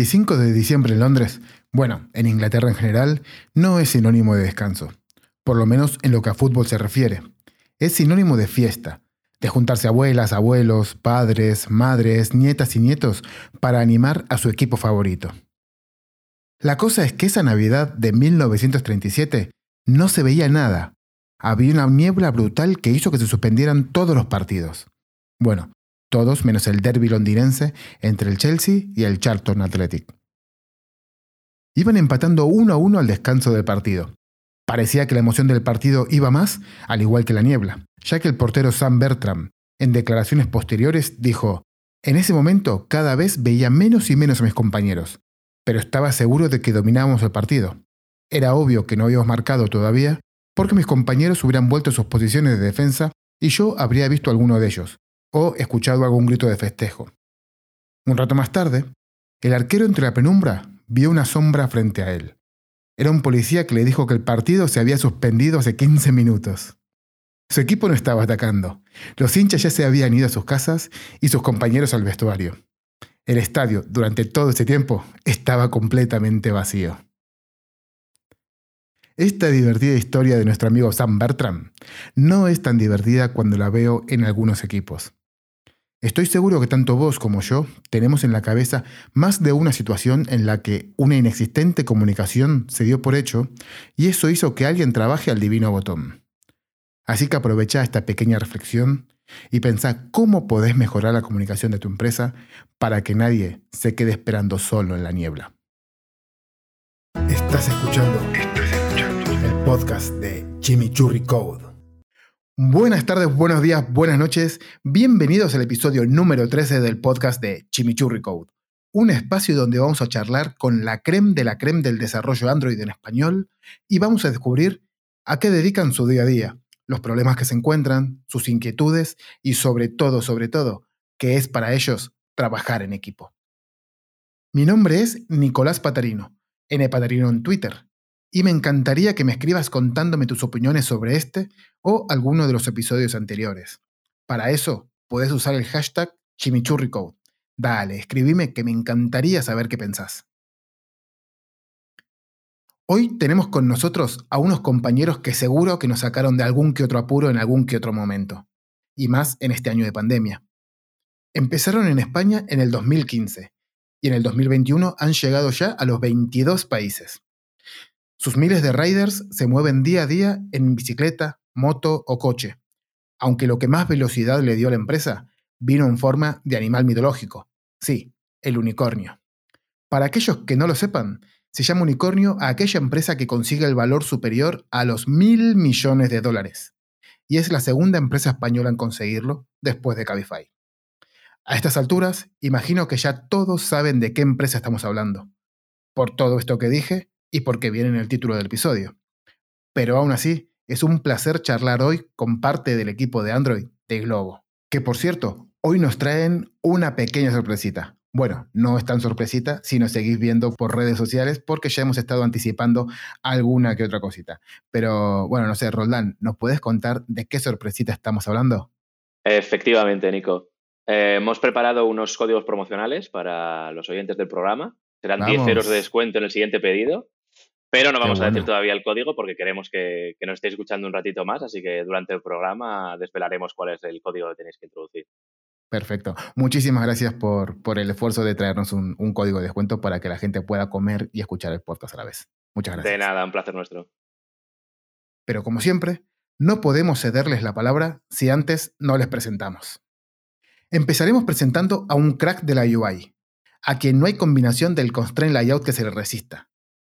25 de diciembre en Londres, bueno, en Inglaterra en general, no es sinónimo de descanso, por lo menos en lo que a fútbol se refiere. Es sinónimo de fiesta, de juntarse abuelas, abuelos, padres, madres, nietas y nietos para animar a su equipo favorito. La cosa es que esa Navidad de 1937 no se veía nada. Había una niebla brutal que hizo que se suspendieran todos los partidos. Bueno, todos menos el derby londinense entre el Chelsea y el Charlton Athletic. Iban empatando uno a uno al descanso del partido. Parecía que la emoción del partido iba más, al igual que la niebla, ya que el portero Sam Bertram, en declaraciones posteriores, dijo, en ese momento cada vez veía menos y menos a mis compañeros, pero estaba seguro de que dominábamos el partido. Era obvio que no habíamos marcado todavía, porque mis compañeros hubieran vuelto a sus posiciones de defensa y yo habría visto alguno de ellos, o escuchado algún grito de festejo. Un rato más tarde, el arquero entre la penumbra vio una sombra frente a él. Era un policía que le dijo que el partido se había suspendido hace 15 minutos. Su equipo no estaba atacando. Los hinchas ya se habían ido a sus casas y sus compañeros al vestuario. El estadio, durante todo ese tiempo, estaba completamente vacío. Esta divertida historia de nuestro amigo Sam Bertram no es tan divertida cuando la veo en algunos equipos. Estoy seguro que tanto vos como yo tenemos en la cabeza más de una situación en la que una inexistente comunicación se dio por hecho y eso hizo que alguien trabaje al divino botón. Así que aprovecha esta pequeña reflexión y pensá cómo podés mejorar la comunicación de tu empresa para que nadie se quede esperando solo en la niebla. Estás escuchando, Estás escuchando el podcast de Chimichurri Code. Buenas tardes, buenos días, buenas noches. Bienvenidos al episodio número 13 del podcast de Chimichurri Code, un espacio donde vamos a charlar con la creme de la creme del desarrollo Android en español y vamos a descubrir a qué dedican su día a día, los problemas que se encuentran, sus inquietudes y sobre todo, sobre todo, que es para ellos trabajar en equipo. Mi nombre es Nicolás Patarino, N Patarino en Twitter y me encantaría que me escribas contándome tus opiniones sobre este o alguno de los episodios anteriores. Para eso, puedes usar el hashtag chimichurricode. Dale, escribime que me encantaría saber qué pensás. Hoy tenemos con nosotros a unos compañeros que seguro que nos sacaron de algún que otro apuro en algún que otro momento, y más en este año de pandemia. Empezaron en España en el 2015 y en el 2021 han llegado ya a los 22 países. Sus miles de riders se mueven día a día en bicicleta, moto o coche, aunque lo que más velocidad le dio a la empresa vino en forma de animal mitológico, sí, el unicornio. Para aquellos que no lo sepan, se llama unicornio a aquella empresa que consigue el valor superior a los mil millones de dólares, y es la segunda empresa española en conseguirlo después de Cabify. A estas alturas, imagino que ya todos saben de qué empresa estamos hablando. Por todo esto que dije, y porque viene en el título del episodio. Pero aún así, es un placer charlar hoy con parte del equipo de Android de Globo. Que por cierto, hoy nos traen una pequeña sorpresita. Bueno, no es tan sorpresita si nos seguís viendo por redes sociales porque ya hemos estado anticipando alguna que otra cosita. Pero bueno, no sé, Roldán, ¿nos puedes contar de qué sorpresita estamos hablando? Efectivamente, Nico. Eh, hemos preparado unos códigos promocionales para los oyentes del programa. Serán 10 euros de descuento en el siguiente pedido. Pero no vamos a decir todavía el código porque queremos que, nos estéis escuchando un ratito más, así que durante el programa desvelaremos cuál es el código que tenéis que introducir. Perfecto. Muchísimas gracias por, por el esfuerzo de traernos un, un, código de descuento para que la gente pueda comer y escuchar el podcast a la vez. Muchas gracias. De nada, un placer nuestro. Pero como siempre, no podemos cederles la palabra si antes no les presentamos. Empezaremos presentando a un crack de la UI, a quien no hay combinación del constraint layout que se le resista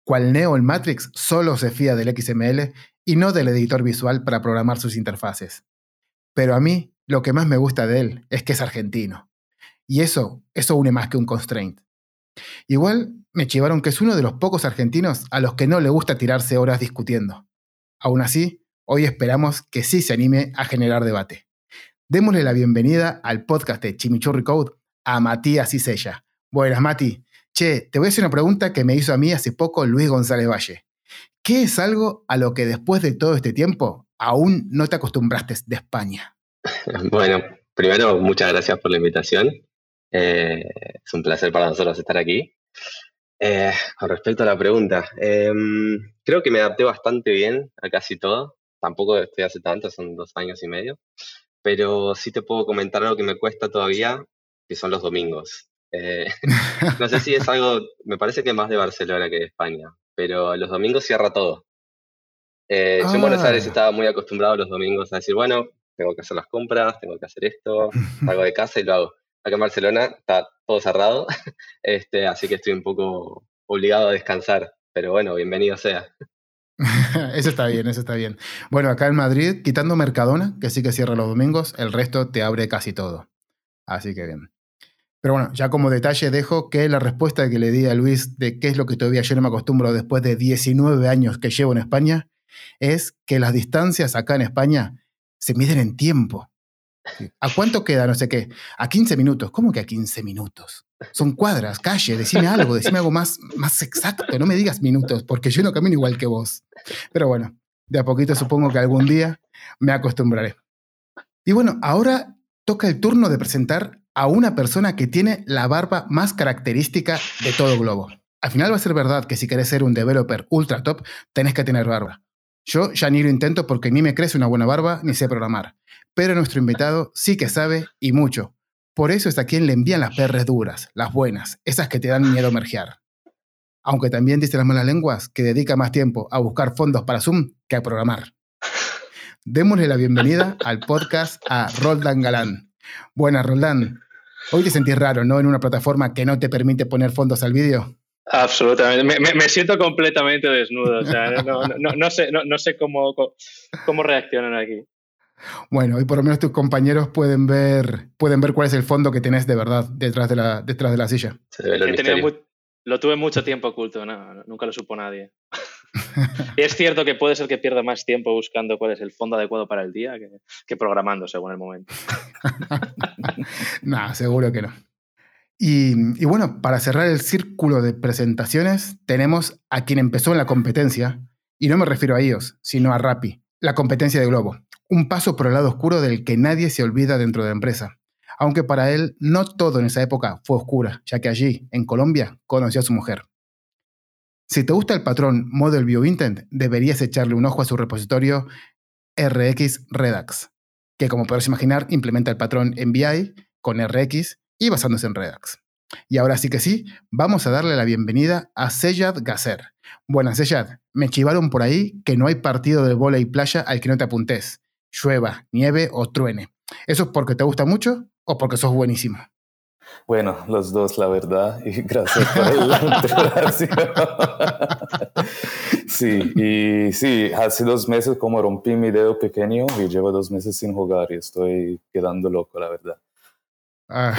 cual Neo en Matrix solo se fía del XML y no del editor visual para programar sus interfaces. Pero a mí, lo que más me gusta de él es que es argentino. Y eso, eso une más que un constraint. Igual, me chivaron que es uno de los pocos argentinos a los que no le gusta tirarse horas discutiendo. Aún así, hoy esperamos que sí se anime a generar debate. Démosle la bienvenida al podcast de Chimichurri Code a Matías Isella. Buenas, Mati. Che, te voy a hacer una pregunta que me hizo a mí hace poco Luis González Valle. ¿Qué es algo a lo que después de todo este tiempo aún no te acostumbraste de España? Bueno, primero, muchas gracias por la invitación. Eh, es un placer para nosotros estar aquí. Eh, con respecto a la pregunta, em, creo que me adapté bastante bien a casi todo. Tampoco estoy hace tanto, son dos años y medio. Pero sí te puedo comentar algo que me cuesta todavía, que son los domingos. Eh, no sé si es algo, me parece que más de Barcelona que de España, pero los domingos cierra todo. Eh, yo en Buenos Aires ah. estaba muy acostumbrado los domingos a decir, bueno, tengo que hacer las compras, tengo que hacer esto, salgo de casa y lo hago acá en Barcelona está todo cerrado, este, así que estoy un poco obligado a descansar, pero bueno, bienvenido sea. eso está bien, eso está bien. Bueno, acá en Madrid, quitando Mercadona, que sí que cierra los domingos, el resto te abre casi todo. Así que bien. Pero bueno, ya como detalle dejo que la respuesta que le di a Luis de qué es lo que todavía yo no me acostumbro después de 19 años que llevo en España, es que las distancias acá en España se miden en tiempo. ¿A cuánto queda? No sé qué. A 15 minutos. ¿Cómo que a 15 minutos? Son cuadras, calle, decime algo, decime algo más, más exacto. No me digas minutos, porque yo no camino igual que vos. Pero bueno, de a poquito supongo que algún día me acostumbraré. Y bueno, ahora toca el turno de presentar a una persona que tiene la barba más característica de todo Globo. Al final va a ser verdad que si querés ser un developer ultra top, tenés que tener barba. Yo ya ni lo intento porque ni me crece una buena barba ni sé programar pero nuestro invitado sí que sabe y mucho. Por eso es a quien le envían las perres duras, las buenas, esas que te dan miedo mergear. Aunque también dice las malas lenguas que dedica más tiempo a buscar fondos para Zoom que a programar. Démosle la bienvenida al podcast a Roldán Galán. Buenas, Roldán. Hoy te sentís raro, ¿no? En una plataforma que no te permite poner fondos al vídeo. Absolutamente. Me, siento completamente desnudo. O sea, no, sé, no, sé cómo, cómo reaccionan aquí. Bueno, y por lo menos tus compañeros pueden ver, pueden ver cuál es el fondo que tenés de verdad detrás de la, detrás de la silla. lo tuve mucho tiempo oculto, nunca lo supo nadie. Es cierto que puede ser que pierda más tiempo buscando cuál es el fondo adecuado para el día que, programando según el momento. no, seguro que no. Y, y, bueno, para cerrar el círculo de presentaciones, tenemos a quien empezó en la competencia, y no me refiero a ellos, sino a Rappi, la competencia de Globo un paso por el lado oscuro del que nadie se olvida dentro de la empresa. Aunque para él no todo en esa época fue oscura, ya que allí, en Colombia, conoció a su mujer. Si te gusta el patrón Model View Intent, deberías echarle un ojo a su repositorio RX Redux, que como podrás imaginar implementa el patrón MVI con RX y basándose en Redux. Y ahora sí que sí, vamos a darle la bienvenida a Seyad Gasser. Buenas, Seyad. Me chivaron por ahí que no hay partido de bola y playa al que no te apuntes llueva, nieve o truene. ¿Eso es porque te gusta mucho o porque sos buenísimo? Bueno, los dos, la verdad, y gracias por la introducción. sí, y sí, hace dos meses como rompí mi dedo pequeño y llevo dos meses sin jugar y estoy quedando loco, la verdad. Ah.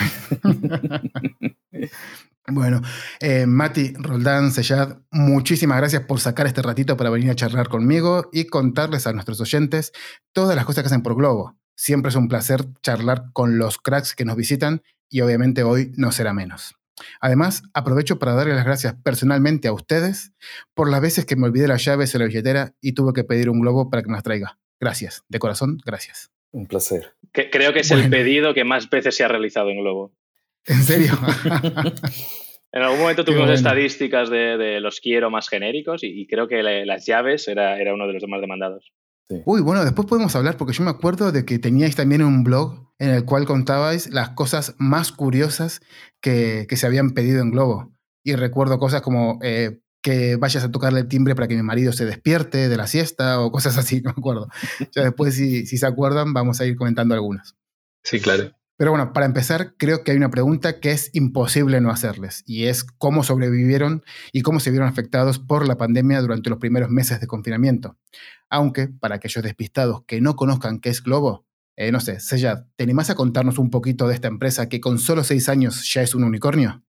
Bueno, eh, Mati, Roldán, Sellad, muchísimas gracias por sacar este ratito para venir a charlar conmigo y contarles a nuestros oyentes todas las cosas que hacen por Globo. Siempre es un placer charlar con los cracks que nos visitan y obviamente hoy no será menos. Además, aprovecho para darle las gracias personalmente a ustedes por las veces que me olvidé las llaves en la billetera y tuve que pedir un globo para que me las traiga. Gracias, de corazón, gracias. Un placer. creo que es el pedido que más veces se ha realizado en Globo. ¿En serio? en algún momento tuvimos estadísticas de, los quiero más genéricos y, creo que las llaves era, era, uno de los más demandados. Uy, bueno, después podemos hablar porque yo me acuerdo de que teníais también un blog en el cual contabais las cosas más curiosas que, se habían pedido en Globo. Y recuerdo cosas como eh, que vayas a tocarle el timbre para que mi marido se despierte de la siesta o cosas así, no me acuerdo. Ya después, si, si se acuerdan, vamos a ir comentando algunas. Sí, claro. Pero bueno, para empezar, creo que hay una pregunta que es imposible no hacerles, y es cómo sobrevivieron y cómo se vieron afectados por la pandemia durante los primeros meses de confinamiento. Aunque, para aquellos despistados que no conozcan qué es Globo, eh, no sé, Seyad, ¿te animás a contarnos un poquito de esta empresa que con solo seis años ya es un unicornio?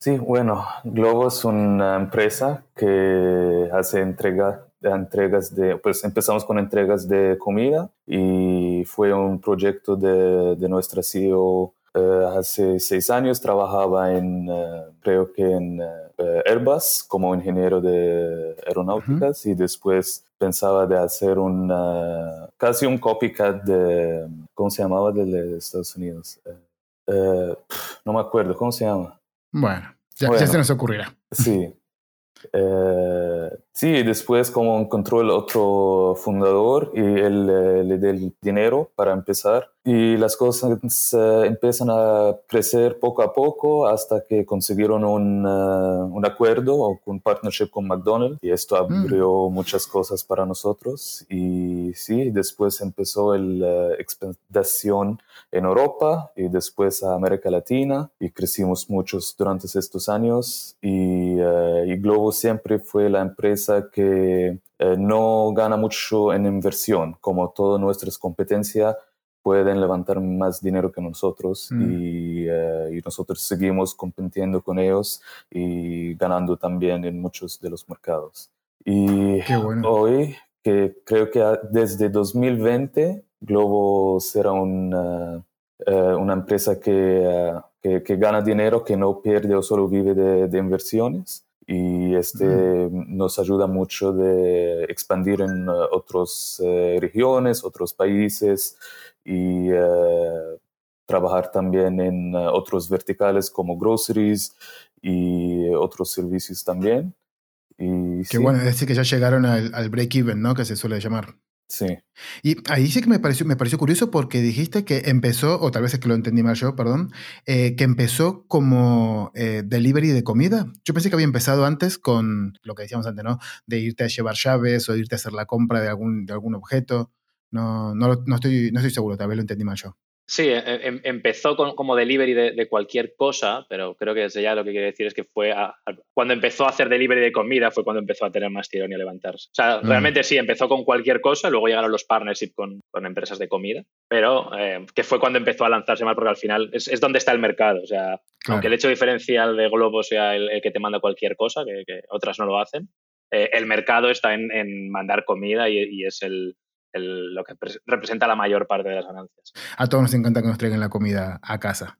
Sí, bueno, Globo es una empresa que hace entrega entregas de, pues empezamos con entregas de comida y fue un proyecto de, de nuestra CEO eh, hace seis años trabajaba en, eh, creo que en eh, Airbus como ingeniero de aeronáuticas y después pensaba de hacer un, casi un copycat de, ¿cómo se llamaba? De Estados Unidos. no me acuerdo, ¿cómo se llama? Bueno. ya se nos ocurrirá. Sí, eh, sí, después como encontró el otro fundador y él eh, le dio el dinero para empezar y las cosas empiezan a crecer poco a poco hasta que consiguieron un, uh, un acuerdo o un partnership con McDonald's y esto mm. abrió muchas cosas para nosotros y sí, después empezó la uh, expansión en Europa y después a América Latina y crecimos muchos durante estos años y, uh, y Globo siempre fue la empresa que eh, no gana mucho en inversión, como todas nuestras competencias pueden levantar más dinero que nosotros mm. eh, y, nosotros seguimos compitiendo con ellos y ganando también en muchos de los mercados. Y hoy, que creo que desde 2020 Globo será una, eh, una empresa que, que, que, gana dinero, que no pierde o solo vive de, de inversiones y este nos ayuda mucho de expandir en uh, otras uh, regiones, otros países y uh, trabajar también en otros verticales como groceries y otros servicios también. Y, Qué bueno, es decir que ya llegaron al, al break-even, ¿no? Que se suele llamar. Sí. Y ahí sí que me pareció, me pareció curioso porque dijiste que empezó, o tal vez es que lo entendí mal yo, perdón, eh, que empezó como eh, delivery de comida. Yo pensé que había empezado antes con lo que decíamos antes, ¿no? De irte a llevar llaves o irte a hacer la compra de algún, de algún objeto. No, no, no, estoy, no estoy seguro, tal vez lo entendí mal yo. Sí, e, e, em, empezó como delivery de, cualquier cosa, pero creo que desde ya lo que quiere decir es que fue cuando empezó a hacer delivery de comida fue cuando empezó a tener más tirón y a levantarse. O sea, mm. realmente sí, empezó con cualquier cosa, luego llegaron los partnerships con, empresas de comida, pero eh, que fue cuando empezó a lanzarse más porque al final es, donde está el mercado. O sea, aunque el hecho diferencial de Globo sea el, que te manda cualquier cosa, que, otras no lo hacen, eh, el mercado está en, mandar comida y es el, lo que representa la mayor parte de las ganancias. A todos nos encanta que nos traigan la comida a casa.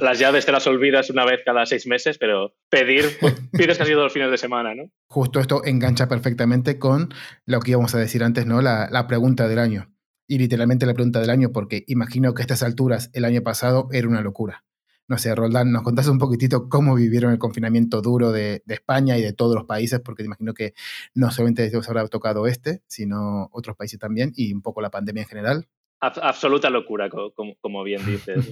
Las llaves te las olvidas una vez cada seis meses, pero pedir, pues, pides casi todos los fines de semana, ¿no? Justo esto engancha perfectamente con lo que íbamos a decir antes, ¿no? La, la pregunta del año. Y literalmente la pregunta del año, porque imagino que a estas alturas el año pasado era una locura. No sé, Roldán, ¿nos contás un poquitito cómo vivieron el confinamiento duro de, España y de todos los países? Porque te imagino que no solamente os habrá tocado este, sino otros países también y un poco la pandemia en general. Absoluta locura, como, bien dices.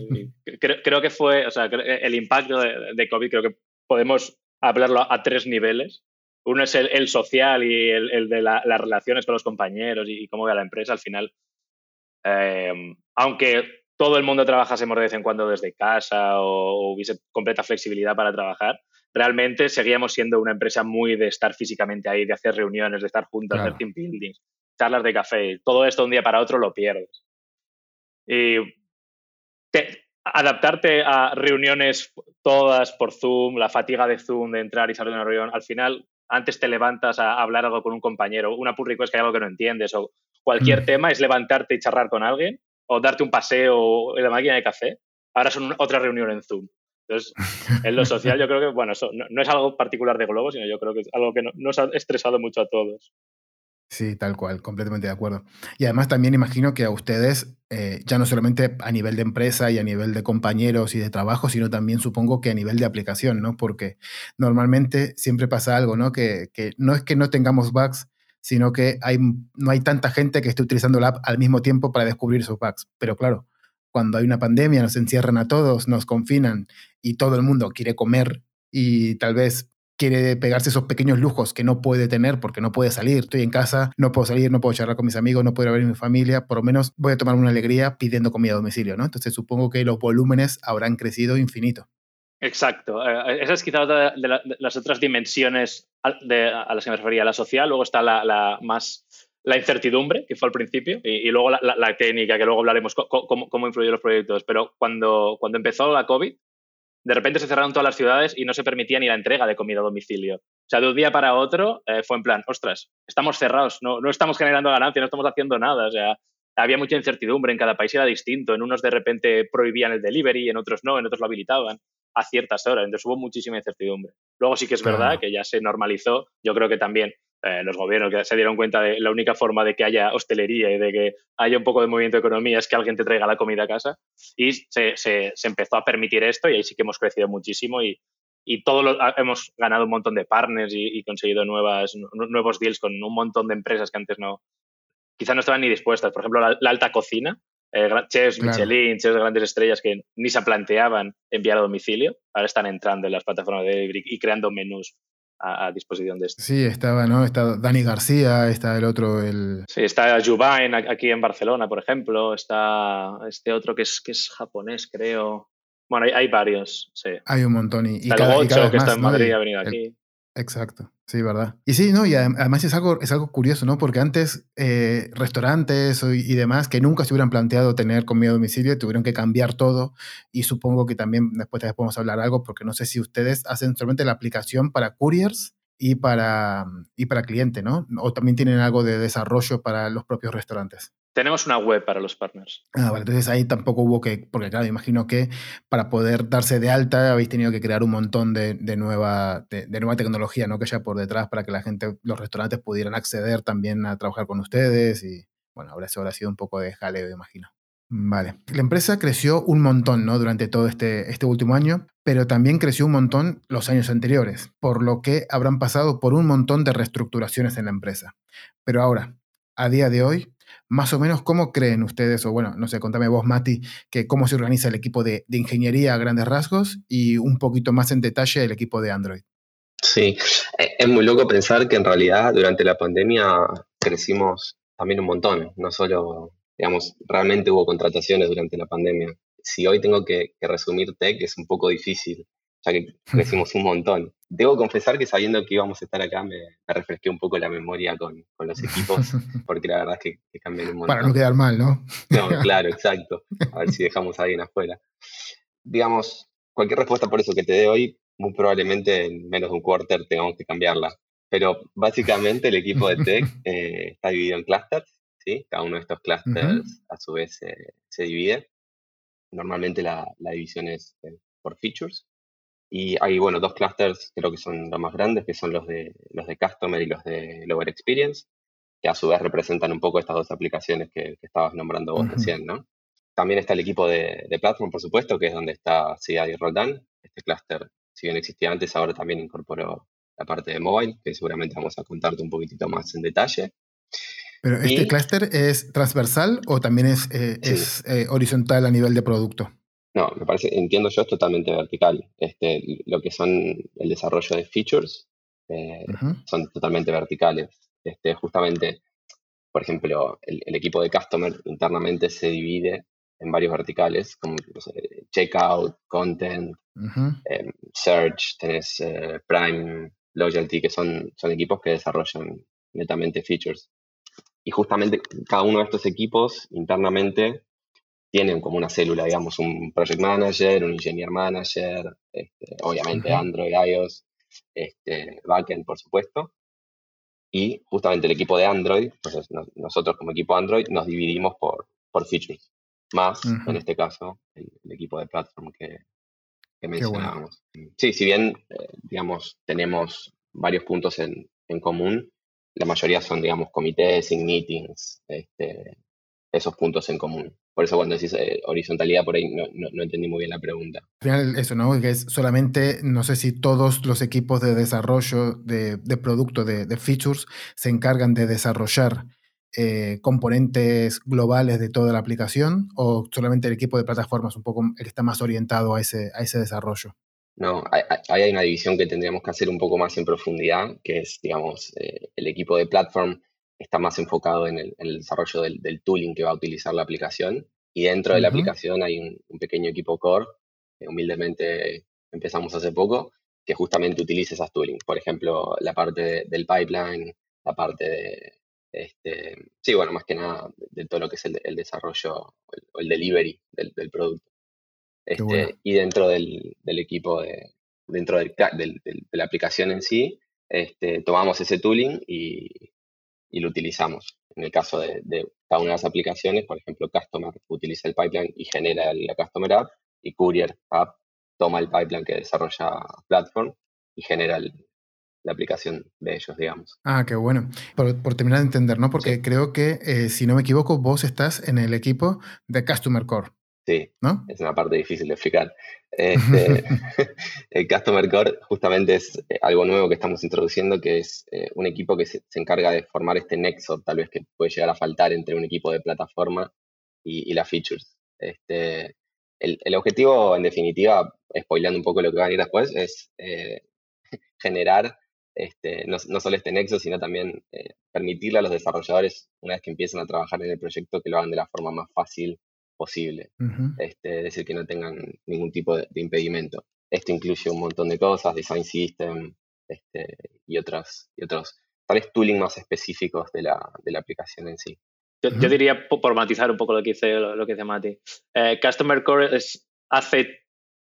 creo, que fue, o sea, el impacto de, COVID creo que podemos hablarlo a, tres niveles. Uno es el, social y el, de las relaciones con los compañeros y, cómo ve a la empresa al final. Eh, aunque todo el mundo trabajásemos de vez en cuando desde casa o, hubiese completa flexibilidad para trabajar, realmente seguíamos siendo una empresa muy de estar físicamente ahí, de hacer reuniones, de estar juntos, de hacer team buildings, charlas de café. Todo esto un día para otro lo pierdes. Y adaptarte a reuniones todas por Zoom, la fatiga de Zoom, de entrar y salir de una reunión, al final antes te levantas a hablar algo con un compañero, una pull request que hay algo que no entiendes o cualquier mm. tema es levantarte y charlar con alguien o darte un paseo en la máquina de café, ahora son otra reunión en Zoom. Entonces, en lo social yo creo que, bueno, eso no, es algo particular de Globo, sino yo creo que es algo que nos ha estresado mucho a todos. Sí, tal cual, completamente de acuerdo. Y además también imagino que a ustedes, eh, ya no solamente a nivel de empresa y a nivel de compañeros y de trabajo, sino también supongo que a nivel de aplicación, ¿no? Porque normalmente siempre pasa algo, ¿no? Que, que no es que no tengamos bugs, sino que no hay tanta gente que esté utilizando la app al mismo tiempo para descubrir sus bugs. Pero claro, cuando hay una pandemia, nos encierran a todos, nos confinan y todo el mundo quiere comer y tal vez quiere pegarse esos pequeños lujos que no puede tener porque no puede salir. Estoy en casa, no puedo salir, no puedo charlar con mis amigos, no puedo ver a mi familia. Por lo menos voy a tomar una alegría pidiendo comida a domicilio, ¿no? Entonces supongo que los volúmenes habrán crecido infinito. Exacto. Eh, esa es quizá otra de, las otras dimensiones a, las que me refería. La social, luego está la, más la incertidumbre, que fue al principio, y, luego la, técnica, que luego hablaremos cómo, cómo influyó los proyectos. Pero cuando, cuando empezó la COVID, de repente se cerraron todas las ciudades y no se permitía ni la entrega de comida a domicilio. O sea, de un día para otro eh, fue en plan, ostras, estamos cerrados, no, no estamos generando ganancia, no estamos haciendo nada. O sea, había mucha incertidumbre, en cada país era distinto. En unos de repente prohibían el delivery, en otros no, en otros lo habilitaban a ciertas horas. Entonces hubo muchísima incertidumbre. Luego sí que es verdad que ya se normalizó. Yo creo que también eh, los gobiernos que se dieron cuenta de la única forma de que haya hostelería y de que haya un poco de movimiento de economía es que alguien te traiga la comida a casa. Y se, se, empezó a permitir esto y ahí sí que hemos crecido muchísimo y, y todos hemos ganado un montón de partners y, conseguido nuevas, nuevos deals con un montón de empresas que antes no, quizás no estaban ni dispuestas. Por ejemplo, la, alta cocina, eh, chefs Michelin, chefs de grandes estrellas que ni se planteaban enviar a domicilio, ahora están entrando en las plataformas de delivery y creando menús a, disposición de esto. Sí, estaba, ¿no? Está Dani García, está el otro, el... Sí, está Jubain aquí en Barcelona, por ejemplo, está este otro que es, que es japonés, creo. Bueno, hay, varios, sí. Hay un montón. Y, está el Gocho, que está en Madrid, ha venido aquí. Exacto, sí, verdad. Y sí, no, y además es algo, es algo curioso, ¿no? Porque antes eh, restaurantes y demás que nunca se hubieran planteado tener comida a domicilio tuvieron que cambiar todo y supongo que también después podemos hablar algo porque no sé si ustedes hacen solamente la aplicación para couriers y para, y para cliente, ¿no? O también tienen algo de desarrollo para los propios restaurantes. Tenemos una web para los partners. Ah, vale, entonces ahí tampoco hubo que, porque claro, imagino que para poder darse de alta habéis tenido que crear un montón de, nueva, de, nueva tecnología, ¿no? Que haya por detrás para que la gente, los restaurantes pudieran acceder también a trabajar con ustedes y, bueno, habrá sido un poco de jaleo, imagino. Vale. La empresa creció un montón, ¿no? Durante todo este, este último año, pero también creció un montón los años anteriores, por lo que habrán pasado por un montón de reestructuraciones en la empresa. Pero ahora, a día de hoy, más o menos, ¿cómo creen ustedes, o bueno, no sé, contame vos, Mati, que cómo se organiza el equipo de, ingeniería a grandes rasgos y un poquito más en detalle el equipo de Android? Sí, eh, es muy loco pensar que en realidad durante la pandemia crecimos también un montón, no solo, digamos, realmente hubo contrataciones durante la pandemia. Si hoy tengo que, que resumir tech es un poco difícil, ya que crecimos un montón. Debo confesar que sabiendo que íbamos a estar acá me, refresqué un poco la memoria con, los equipos, porque la verdad es que, que cambian un montón. Para no quedar mal, ¿no? No, claro, exacto. A ver si dejamos a alguien afuera. Digamos, cualquier respuesta por eso que te dé hoy, muy probablemente en menos de un quarter tengamos que cambiarla. Pero básicamente el equipo de tech eh, está dividido en clusters, ¿sí? Cada uno de estos clusters a su vez se divide. Normalmente la, división es eh, por features. Y hay, bueno, dos clusters, creo que son los más grandes, que son los de, los de Customer y los de Lower Experience, que a su vez representan un poco estas dos aplicaciones que, estabas nombrando vos recién, ¿no? También está el equipo de, de, Platform, por supuesto, que es donde está CI y Roldan. Este cluster, si bien existía antes, ahora también incorporó la parte de mobile, que seguramente vamos a contarte un poquitito más en detalle. Pero este clúster es transversal o también es, eh, es eh, horizontal a nivel de producto? No, me parece, entiendo yo, es totalmente vertical. Este, lo que son el desarrollo de features eh, son totalmente verticales. Este, justamente, por ejemplo, el, equipo de customer internamente se divide en varios verticales, como checkout, content, em, search, tenés eh, Prime, Loyalty, que son, son equipos que desarrollan netamente features. Y justamente cada uno de estos equipos internamente tienen como una célula, digamos, un project manager, un engineer manager, este, obviamente Android, iOS, este, backend, por supuesto. Y justamente el equipo de Android, pues nosotros como equipo Android nos dividimos por, por features, más en este caso el, equipo de platform que, que mencionábamos. Sí, si bien, eh, digamos, tenemos varios puntos en, en, común, la mayoría son, digamos, comités, meetings, este, esos puntos en común. Por eso cuando decís eh, horizontalidad, por ahí no, entendí muy bien la pregunta. Al final eso, ¿no? Que es solamente, no sé si todos los equipos de desarrollo de, producto, de, features, se encargan de desarrollar eh, componentes globales de toda la aplicación o solamente el equipo de plataformas un poco el que está más orientado a ese, a ese desarrollo. No, hay, hay una división que tendríamos que hacer un poco más en profundidad, que es, digamos, eh, el equipo de platform está más enfocado en el, desarrollo del, tooling que va a utilizar la aplicación. Y dentro de la aplicación hay un, pequeño equipo core, que humildemente empezamos hace poco, que justamente utiliza esas tooling. Por ejemplo, la parte del pipeline, la parte de, este, sí, bueno, más que nada de, todo lo que es el, desarrollo o el, delivery del, producto. Este, y dentro del, equipo, de, dentro de la aplicación en sí, este, tomamos ese tooling y, y lo utilizamos. En el caso de, cada una de las aplicaciones, por ejemplo, Customer utiliza el pipeline y genera la Customer App y Courier App toma el pipeline que desarrolla Platform y genera la aplicación de ellos, digamos. Ah, qué bueno. Por, terminar de entender, ¿no? Porque creo que, eh, si no me equivoco, vos estás en el equipo de Customer Core. Sí, ¿no? es una parte difícil de explicar. Este, el Customer Core justamente es eh, algo nuevo que estamos introduciendo, que es eh, un equipo que se, encarga de formar este nexo, tal vez que puede llegar a faltar entre un equipo de plataforma y, las features. Este, el, objetivo, en definitiva, spoileando un poco lo que va a venir después, es eh, generar este, no, solo este nexo, sino también permitirle a los desarrolladores, una vez que empiezan a trabajar en el proyecto, que lo hagan de la forma más fácil posible. este, es decir, que no tengan ningún tipo de, impedimento. Esto incluye un montón de cosas, design system este, y, otros, y otros, tal vez tooling más específicos de la, de la aplicación en sí. Yo, diría, por matizar un poco lo que dice, lo que dice Mati, eh, Customer Core es, hace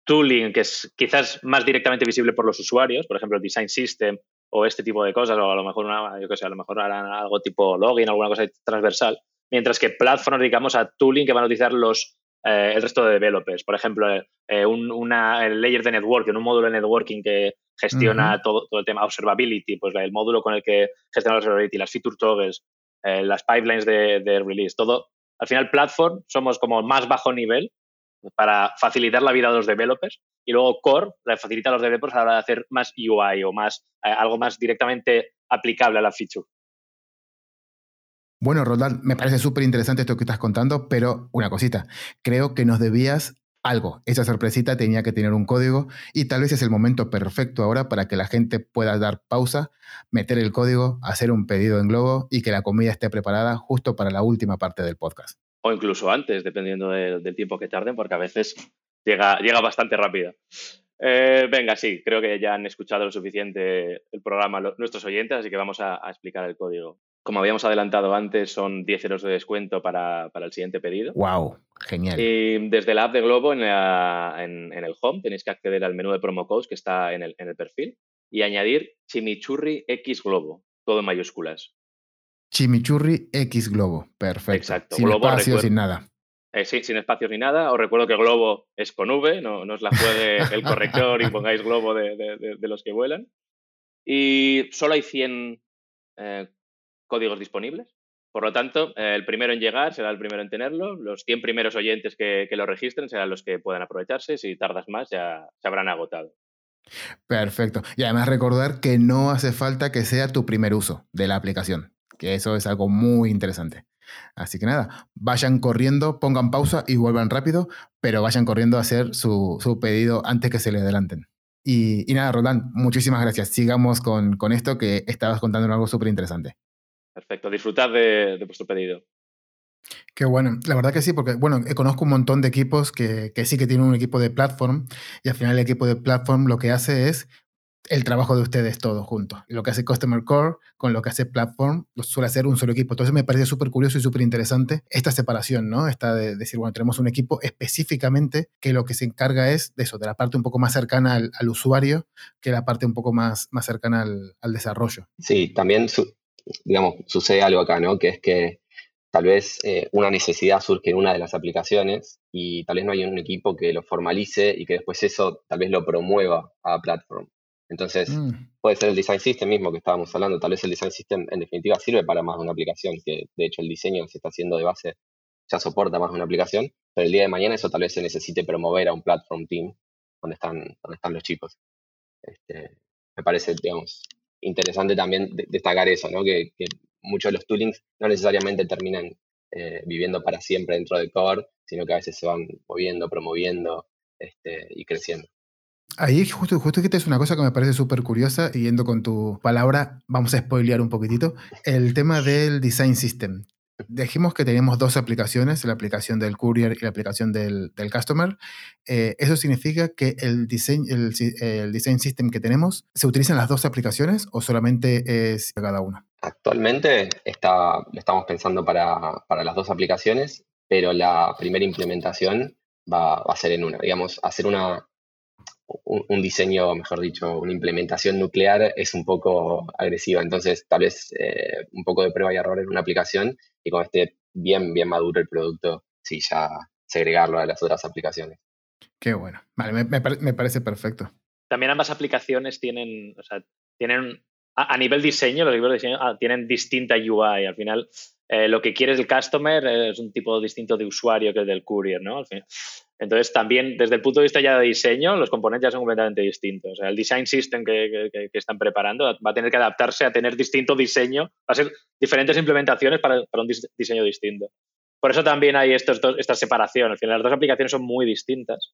tooling que es quizás más directamente visible por los usuarios, por ejemplo, el Design System o este tipo de cosas, o a lo mejor, una, yo que sé, a lo mejor harán algo tipo login, alguna cosa transversal, mientras que Platform dedicamos a tooling que van a utilizar los, eh, el resto de developers. Por ejemplo, eh, un una, el layer de networking, un módulo de networking que gestiona todo, todo, el tema observability, pues el módulo con el que gestiona la observability, las feature toggles, eh, las pipelines de, release, todo. Al final, Platform somos como más bajo nivel para facilitar la vida de los developers y luego Core le facilita a los developers a la hora de hacer más UI o más algo más directamente aplicable a la feature. Bueno, Roland, me parece súper interesante esto que estás contando, pero una cosita, creo que nos debías algo. Esa sorpresita tenía que tener un código y tal vez es el momento perfecto ahora para que la gente pueda dar pausa, meter el código, hacer un pedido en Globo y que la comida esté preparada justo para la última parte del podcast. O incluso antes, dependiendo del tiempo que tarden, porque a veces llega, llega bastante rápida. Eh, venga, sí, creo que ya han escuchado lo suficiente el programa nuestros oyentes, así que vamos a explicar el código. Como habíamos adelantado antes, son 10 euros de descuento para, el siguiente pedido. ¡Wow! Genial. Y desde la app de Globo, en, el home, tenéis que acceder al menú de promo codes que está en el, perfil y añadir Chimichurri X Globo, todo en mayúsculas. Chimichurri X Globo, perfecto. Exacto. Sin espacio, sin nada. Eh, sí, sin espacios ni nada. Os recuerdo que Globo es con V, no, os la juegue el corrector y pongáis Globo de, los que vuelan. Y solo hay 100 códigos disponibles. Por lo tanto, eh, el primero en llegar será el primero en tenerlo. Los 100 primeros oyentes que, lo registren serán los que puedan aprovecharse. Si tardas más, ya se habrán agotado. Perfecto. Y además recordar que no hace falta que sea tu primer uso de la aplicación, que eso es algo muy interesante. Así que nada, vayan corriendo, pongan pausa y vuelvan rápido, pero vayan corriendo a hacer su, pedido antes que se le adelanten. Y, nada, Roland, muchísimas gracias. Sigamos con, con esto que estabas contando algo súper interesante. Perfecto, disfrutad de, vuestro pedido. Qué bueno, la verdad que sí, porque bueno, eh, conozco un montón de equipos que, sí que tienen un equipo de platform y al final el equipo de platform lo que hace es el trabajo de ustedes todos juntos. Lo que hace Customer Core con lo que hace Platform lo suele hacer un solo equipo. Entonces me parece súper curioso y súper interesante esta separación, ¿no? Esta de decir, bueno, tenemos un equipo específicamente que lo que se encarga es de eso, de la parte un poco más cercana al, usuario que la parte un poco más, más cercana al, al desarrollo. Sí, también su digamos, sucede algo acá, ¿no? Que es que tal vez eh, una necesidad surge en una de las aplicaciones y tal vez no hay un equipo que lo formalice y que después eso tal vez lo promueva a Platform. Entonces, mm. puede ser el Design System mismo que estábamos hablando. Tal vez el Design System en definitiva sirve para más de una aplicación, que de hecho el diseño se está haciendo de base ya soporta más de una aplicación, pero el día de mañana eso tal vez se necesite promover a un Platform Team donde están, donde están los chicos. Este, me parece, digamos, interesante también destacar eso, ¿no? Que, muchos de los toolings no necesariamente terminan eh, viviendo para siempre dentro de Core, sino que a veces se van moviendo, promoviendo este, y creciendo. Ahí justo, justo que es una cosa que me parece súper curiosa, y yendo con tu palabra, vamos a spoilear un poquitito, el tema del design system. Dijimos que teníamos dos aplicaciones, la aplicación del courier y la aplicación del, customer. Eh, ¿Eso significa que el design, el, design system que tenemos se utiliza en las dos aplicaciones o solamente es cada una? Actualmente está, lo estamos pensando para, las dos aplicaciones, pero la primera implementación va, a ser en una. Digamos, hacer una, un, diseño, mejor dicho, una implementación nuclear es un poco agresiva. Entonces, tal vez eh, un poco de prueba y error en una aplicación y cuando esté bien, bien maduro el producto, sí, ya segregarlo a las otras aplicaciones. Qué bueno. Vale, me, parece perfecto. También ambas aplicaciones tienen, o sea, tienen a, nivel diseño, los equipos de diseño ah, tienen distinta UI. Al final, eh, lo que quiere el customer es un tipo distinto de usuario que el del courier, ¿no? Al final. Entonces, también desde el punto de vista ya de diseño, los componentes ya son completamente distintos. O sea, el design system que, están preparando va a tener que adaptarse a tener distinto diseño, va a ser diferentes implementaciones para, un diseño distinto. Por eso también hay estos esta separación. Al final, las dos aplicaciones son muy distintas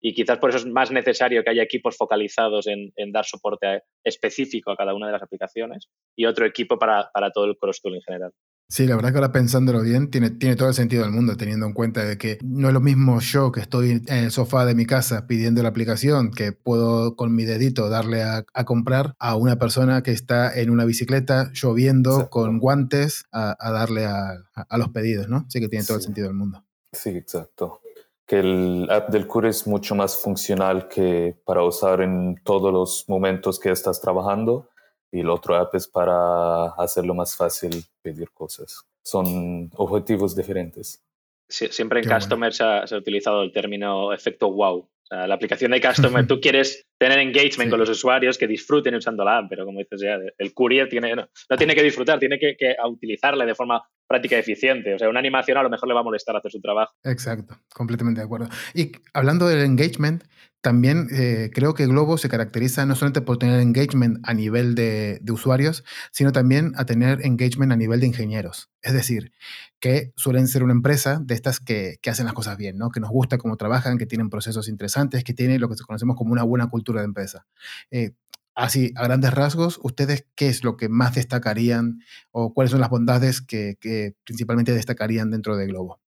y quizás por eso es más necesario que haya equipos focalizados en, dar soporte específico a cada una de las aplicaciones y otro equipo para, para todo el cross-tool en general. Sí, la verdad que ahora pensándolo bien, tiene, tiene todo el sentido del mundo, teniendo en cuenta de que no es lo mismo yo que estoy en el sofá de mi casa pidiendo la aplicación, que puedo con mi dedito darle a, comprar, a una persona que está en una bicicleta lloviendo con guantes a, darle a, los pedidos, ¿no? Sí que tiene todo el sentido del mundo. Sí, exacto. Que el app del Cure es mucho más funcional que para usar en todos los momentos que estás trabajando y el otro app es para hacerlo más fácil pedir cosas. Son objetivos diferentes. siempre en Customer se, ha, utilizado el término efecto wow. la aplicación de Customer, tú quieres tener engagement con los usuarios que disfruten usando la app, pero como dices ya, el courier tiene, no, tiene que disfrutar, tiene que, que utilizarle de forma práctica eficiente. O sea, una animación a lo mejor le va a molestar hacer su trabajo. Exacto, completamente de acuerdo. Y hablando del engagement, también eh, creo que Globo se caracteriza no solamente por tener engagement a nivel de, usuarios, sino también a tener engagement a nivel de ingenieros. Es decir, que suelen ser una empresa de estas que, hacen las cosas bien, ¿no? que nos gusta cómo trabajan, que tienen procesos interesantes, que tienen lo que conocemos como una buena cultura de empresa. Eh, así, a grandes rasgos, ¿ustedes qué es lo que más destacarían o cuáles son las bondades que, que principalmente destacarían dentro de Globo?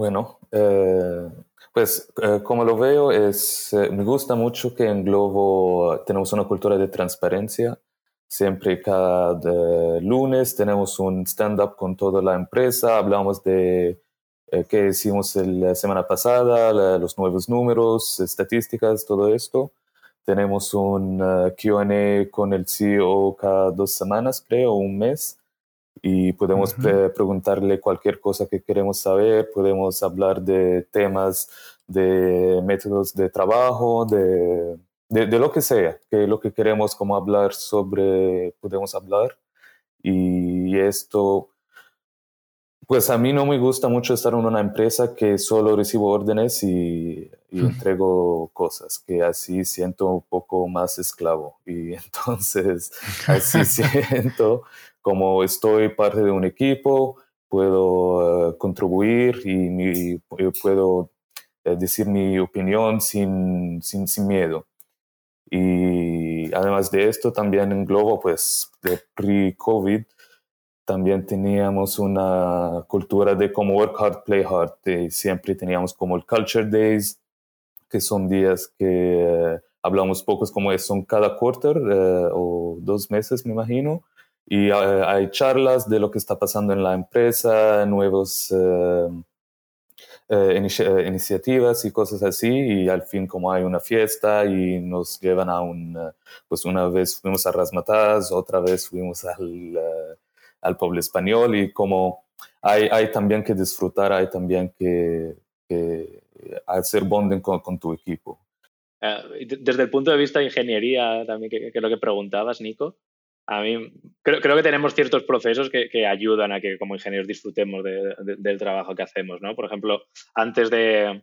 Bueno, eh, pues eh, como lo veo, es, eh, me gusta mucho que en Globo tenemos una cultura de transparencia. Siempre cada lunes tenemos un stand-up con toda la empresa, hablamos de qué hicimos la semana pasada, los nuevos números, estadísticas, todo esto. Tenemos un QA con el CEO cada dos semanas, creo, un mes y podemos preguntarle cualquier cosa que queremos saber, podemos hablar de temas, de métodos de trabajo, de, de, lo que sea, que lo que queremos como hablar sobre, podemos hablar. Y esto, pues a mí no me gusta mucho estar en una empresa que solo recibo órdenes y, y entrego cosas, que así siento un poco más esclavo. Y entonces así siento como estoy parte de un equipo, puedo eh, contribuir y, puedo eh, decir mi opinión sin, sin, sin, miedo. Y además de esto, también en Globo, pues de pre-COVID, también teníamos una cultura de como work hard, play hard. siempre teníamos como el Culture Days, que son días que eh, hablamos pocos como son cada quarter o dos meses, me imagino y eh, hay charlas de lo que está pasando en la empresa, nuevos eh, eh, iniciativas y cosas así y al fin como hay una fiesta y nos llevan a un, pues una vez fuimos a Rasmatas, otra vez fuimos al, al pueblo español y como hay, hay también que disfrutar, hay también que, que hacer bonding con, con tu equipo. desde el punto de vista de ingeniería, también que, que, lo que preguntabas, Nico, a mí creo, creo, que tenemos ciertos procesos que, que, ayudan a que como ingenieros disfrutemos del trabajo que hacemos, ¿no? Por ejemplo, antes de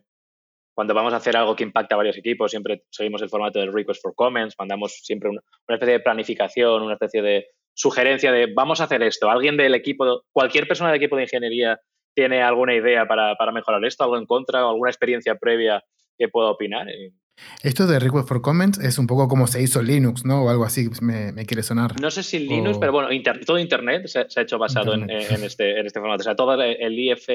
cuando vamos a hacer algo que impacta a varios equipos, siempre seguimos el formato del request for comments, mandamos siempre una, especie de planificación, una especie de sugerencia de vamos a hacer esto. Alguien del equipo, cualquier persona del equipo de ingeniería tiene alguna idea para, para mejorar esto, algo en contra o alguna experiencia previa que pueda opinar. Esto de Request for Comments es un poco como se hizo Linux, ¿no? O algo así, me, quiere sonar. No sé si Linux, pero bueno, todo Internet se, ha hecho basado en, este, en este formato. O sea, todo el IF,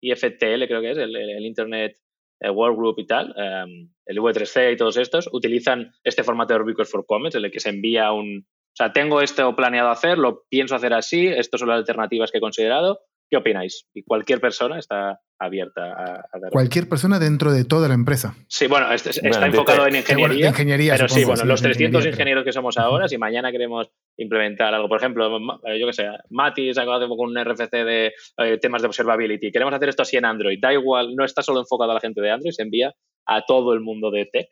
IFTL, creo que es, el, Internet eh, World Group y tal, em, el V3C y todos estos, utilizan este formato de Request for Comments, en el que se envía un. O sea, tengo esto planeado hacer, lo pienso hacer así, estas son las alternativas que he considerado, ¿Qué opináis? Y cualquier persona está abierta a, dar... Cualquier persona dentro de toda la empresa. Sí, bueno, está enfocado en ingeniería. pero sí, bueno, los 300 ingenieros que somos ahora, si mañana queremos implementar algo, por ejemplo, eh, yo qué sé, Mati ha acabado con un RFC de eh, temas de observability, queremos hacer esto así en Android, da igual, no está solo enfocado a la gente de Android, se envía a todo el mundo de tech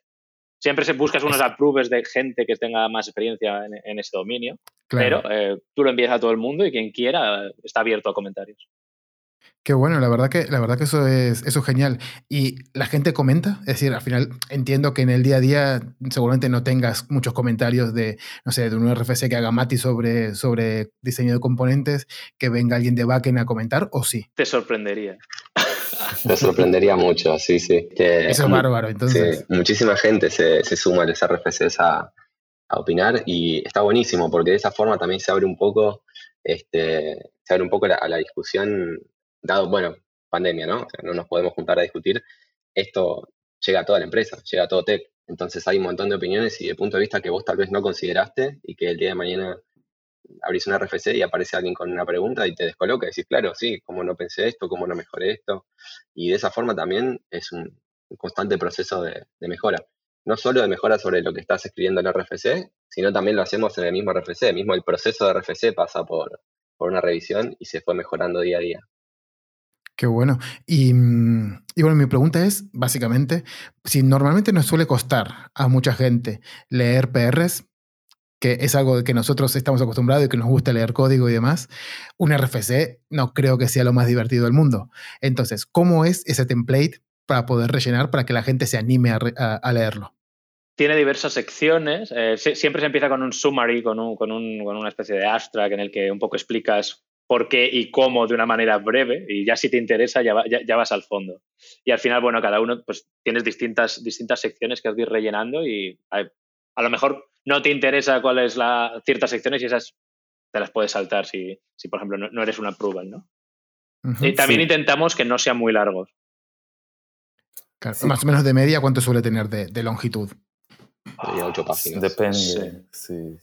Siempre se buscas unos approves de gente que tenga más experiencia en, ese dominio, pero eh, tú lo envías a todo el mundo y quien quiera está abierto a comentarios. Qué bueno, la verdad que, la verdad que eso, es, eso es genial. Y la gente comenta, es decir, al final entiendo que en el día a día seguramente no tengas muchos comentarios de, no sé, de un RFC que haga Mati sobre, sobre diseño de componentes, que venga alguien de backend a comentar, o sí. Te sorprendería. Te sorprendería mucho, sí, sí. eso es bárbaro, entonces. muchísima gente se, suma a los RFCs a, a opinar y está buenísimo porque de esa forma también se abre un poco, este, se abre un poco a la discusión dado, bueno, pandemia, ¿no? O sea, no nos podemos juntar a discutir, esto llega a toda la empresa, llega a todo tech. Entonces hay un montón de opiniones y de punto de vista que vos tal vez no consideraste y que el día de mañana abrís una RFC y aparece alguien con una pregunta y te descoloca y decís, claro, sí, cómo no pensé esto, cómo no mejoré esto. Y de esa forma también es un, constante proceso de, mejora. No solo de mejora sobre lo que estás escribiendo en RFC, sino también lo hacemos en el mismo RFC. Mismo el proceso de RFC pasa por, por una revisión y se fue mejorando día a día. Qué bueno. Mm, y, bueno, mi pregunta es, básicamente, si normalmente nos suele costar a mucha gente leer PRs, que es algo que nosotros estamos acostumbrados y que nos gusta leer código y demás, un RFC no creo que sea lo más divertido del mundo. Entonces, ¿cómo es ese template para poder rellenar para que la gente se anime a, leerlo? Tiene diversas secciones. Eh, siempre se empieza con un summary, con, un, con, un, con, una especie de abstract en el que un poco explicas por qué y cómo de una manera breve y ya si te interesa ya, ya, vas al fondo. Y al final, bueno, cada uno pues tienes distintas, distintas secciones que has de ir rellenando y a, lo mejor no te interesa cuál es la ciertas secciones y esas te las puedes saltar si, si por ejemplo, no, eres una approval, ¿no? y también intentamos que no sean muy largos. Más o menos de media, ¿cuánto suele tener de, longitud? ocho páginas. Depende, sí.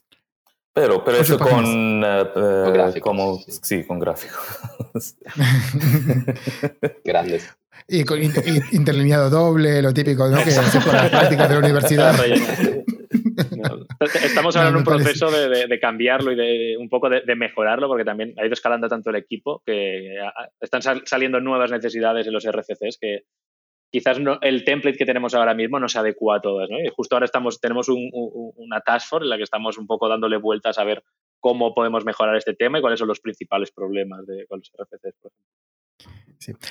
Pero, pero eso con, eh, eh, como, sí. con gráficos. Grandes. Y con interlineado doble, lo típico, ¿no? Que para las prácticas de la universidad. estamos ahora en un proceso de, cambiarlo y de un poco de, mejorarlo, porque también ha ido escalando tanto el equipo que están saliendo nuevas necesidades en los RFCs que, quizás el template que tenemos ahora mismo no se adecua a todas. justo ahora tenemos una task force en la que estamos un poco dándole vueltas a ver cómo podemos mejorar este tema y cuáles son los principales problemas de, con los RFCs.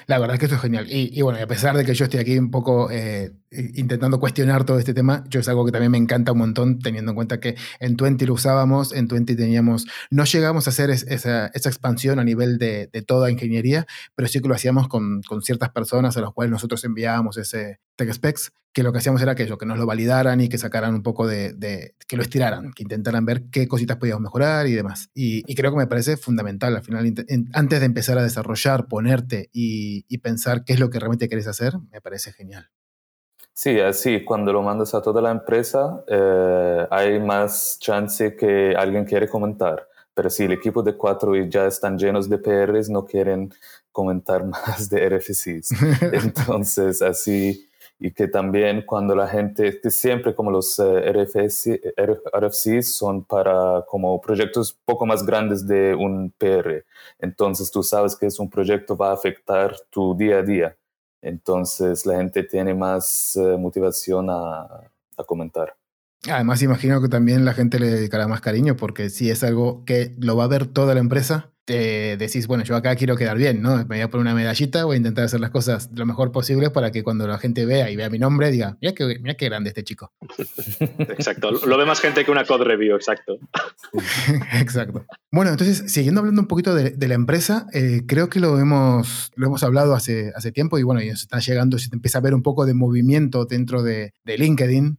La verdad es que esto es genial. Y, bueno, a pesar de que yo estoy aquí un poco eh, intentando cuestionar todo este tema, yo es algo que también me encanta un montón, teniendo en cuenta que en Twenty lo usábamos, en Twenty teníamos, no llegamos a hacer esa, expansión a nivel de, toda ingeniería, pero sí que lo hacíamos con, con ciertas personas a las cuales nosotros enviábamos ese tech specs que lo que hacíamos era aquello, que nos lo validaran y que sacaran un poco de, que lo estiraran, que intentaran ver qué cositas podíamos mejorar y demás. Y, creo que me parece fundamental, al final, antes de empezar a desarrollar, ponerte y, pensar qué es lo que realmente querés hacer, me parece genial. Sí, así, cuando lo mandas a toda la empresa, eh, hay más chance que alguien quiere comentar. Pero si el equipo de cuatro ya están llenos de PRs, no quieren comentar más de RFCs. Entonces, así y que también cuando la gente, que siempre como los eh, RFCs son para como proyectos poco más grandes de un PR. Entonces tú sabes que es un proyecto va a afectar tu día a día. Entonces la gente tiene más eh, motivación a, a comentar. Además, imagino que también la gente le dedicará más cariño porque si es algo que lo va a ver toda la empresa, te decís, bueno, yo acá quiero quedar bien, ¿no? Me voy a poner una medallita, voy a intentar hacer las cosas lo mejor posible para que cuando la gente vea y vea mi nombre diga, mira qué, mira qué grande este chico. Exacto, lo ve más gente que una code review, exacto. exacto. Bueno, entonces, siguiendo hablando un poquito de, la empresa, eh, creo que lo hemos, lo hemos hablado hace, hace tiempo y bueno, y nos está llegando, se empieza a ver un poco de movimiento dentro de, de LinkedIn,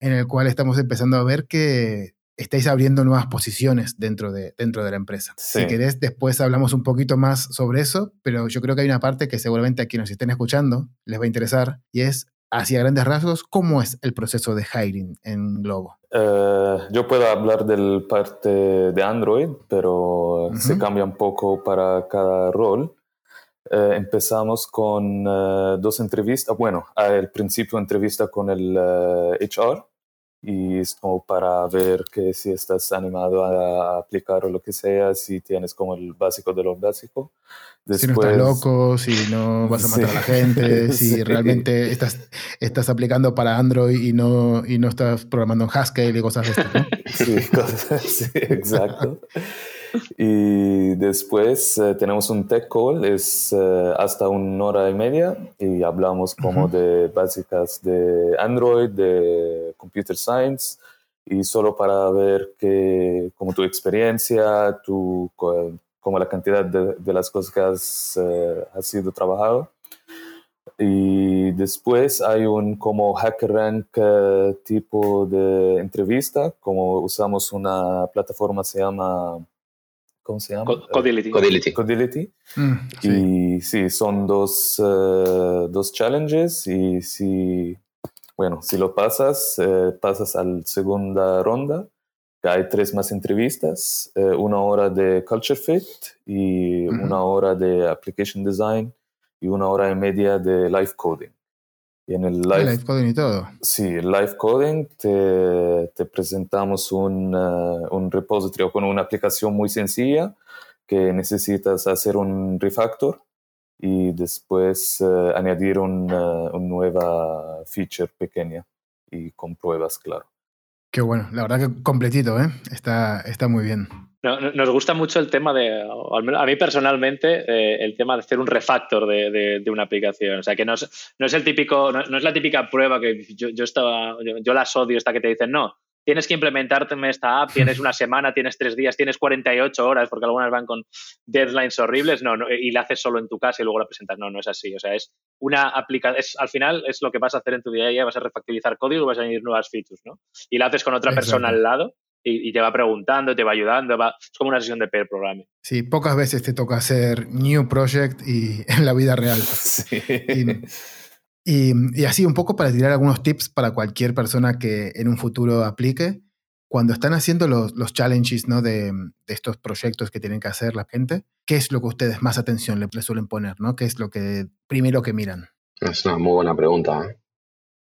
en el cual estamos empezando a ver que estáis abriendo nuevas posiciones dentro de, dentro de la empresa. Si querés, después hablamos un poquito más sobre eso, pero yo creo que hay una parte que seguramente a quienes nos estén escuchando les va a interesar y es, hacia grandes rasgos, ¿cómo es el proceso de hiring en Globo? Eh, yo puedo hablar del parte de Android, pero se cambia un poco para cada rol. Eh, empezamos con eh, dos entrevistas. Bueno, al principio entrevista con el HR y es como para ver que si estás animado a aplicar o lo que sea, si tienes como el básico de lo básico. si no estás loco, si no vas a matar a la gente, si realmente estás, estás aplicando para Android y no, y no estás programando en Haskell y cosas de esto, ¿no? sí, cosas, sí, exacto. Y después eh, tenemos un tech call, es eh, hasta una hora y media y hablamos como de básicas de Android, de computer science y solo para ver que, como tu experiencia, tu, como la cantidad de, de las cosas que has, eh, has sido trabajado. Y después hay un como HackerRank tipo de entrevista, como usamos una plataforma se llama ¿cómo se llama? Codility. Codility. Codility. Mm, y sí, son dos, uh, dos challenges y si, bueno, si lo pasas, uh, pasas a la segunda ronda. Hay tres más entrevistas, una hora de Culture Fit y una hora de Application Design y una hora y media de Live Coding. Y en el live, live, coding y todo. Sí, el live coding te, te presentamos un, uh, un repository con una aplicación muy sencilla que necesitas hacer un refactor y después uh, añadir un, uh, una nueva feature pequeña y con pruebas, claro. Qué bueno, la verdad que completito, ¿eh? Está, está muy bien. No, nos gusta mucho el tema de, a mí personalmente, eh, el tema de hacer un refactor de, de, de, una aplicación. O sea, que no es, no es el típico, no, no, es la típica prueba que yo, yo estaba, yo, yo las odio, esta que te dicen, no, tienes que implementarte en esta app, tienes una semana, tienes tres días, tienes 48 horas, porque algunas van con deadlines horribles, no, no y la haces solo en tu casa y luego la presentas. No, no es así. O sea, es una aplicación, al final es lo que vas a hacer en tu día a día, vas a refactorizar código y vas a añadir nuevas features, ¿no? Y la haces con otra Exacto. persona al lado y, y, te va preguntando, te va ayudando, va, es como una sesión de pair programming. Sí, pocas veces te toca hacer new project y en la vida real. Sí. Y, y, y, así un poco para tirar algunos tips para cualquier persona que en un futuro aplique. Cuando están haciendo los, los challenges ¿no? de, de, estos proyectos que tienen que hacer la gente, ¿qué es lo que ustedes más atención le, le suelen poner? ¿no? ¿Qué es lo que primero que miran? Es una muy buena pregunta.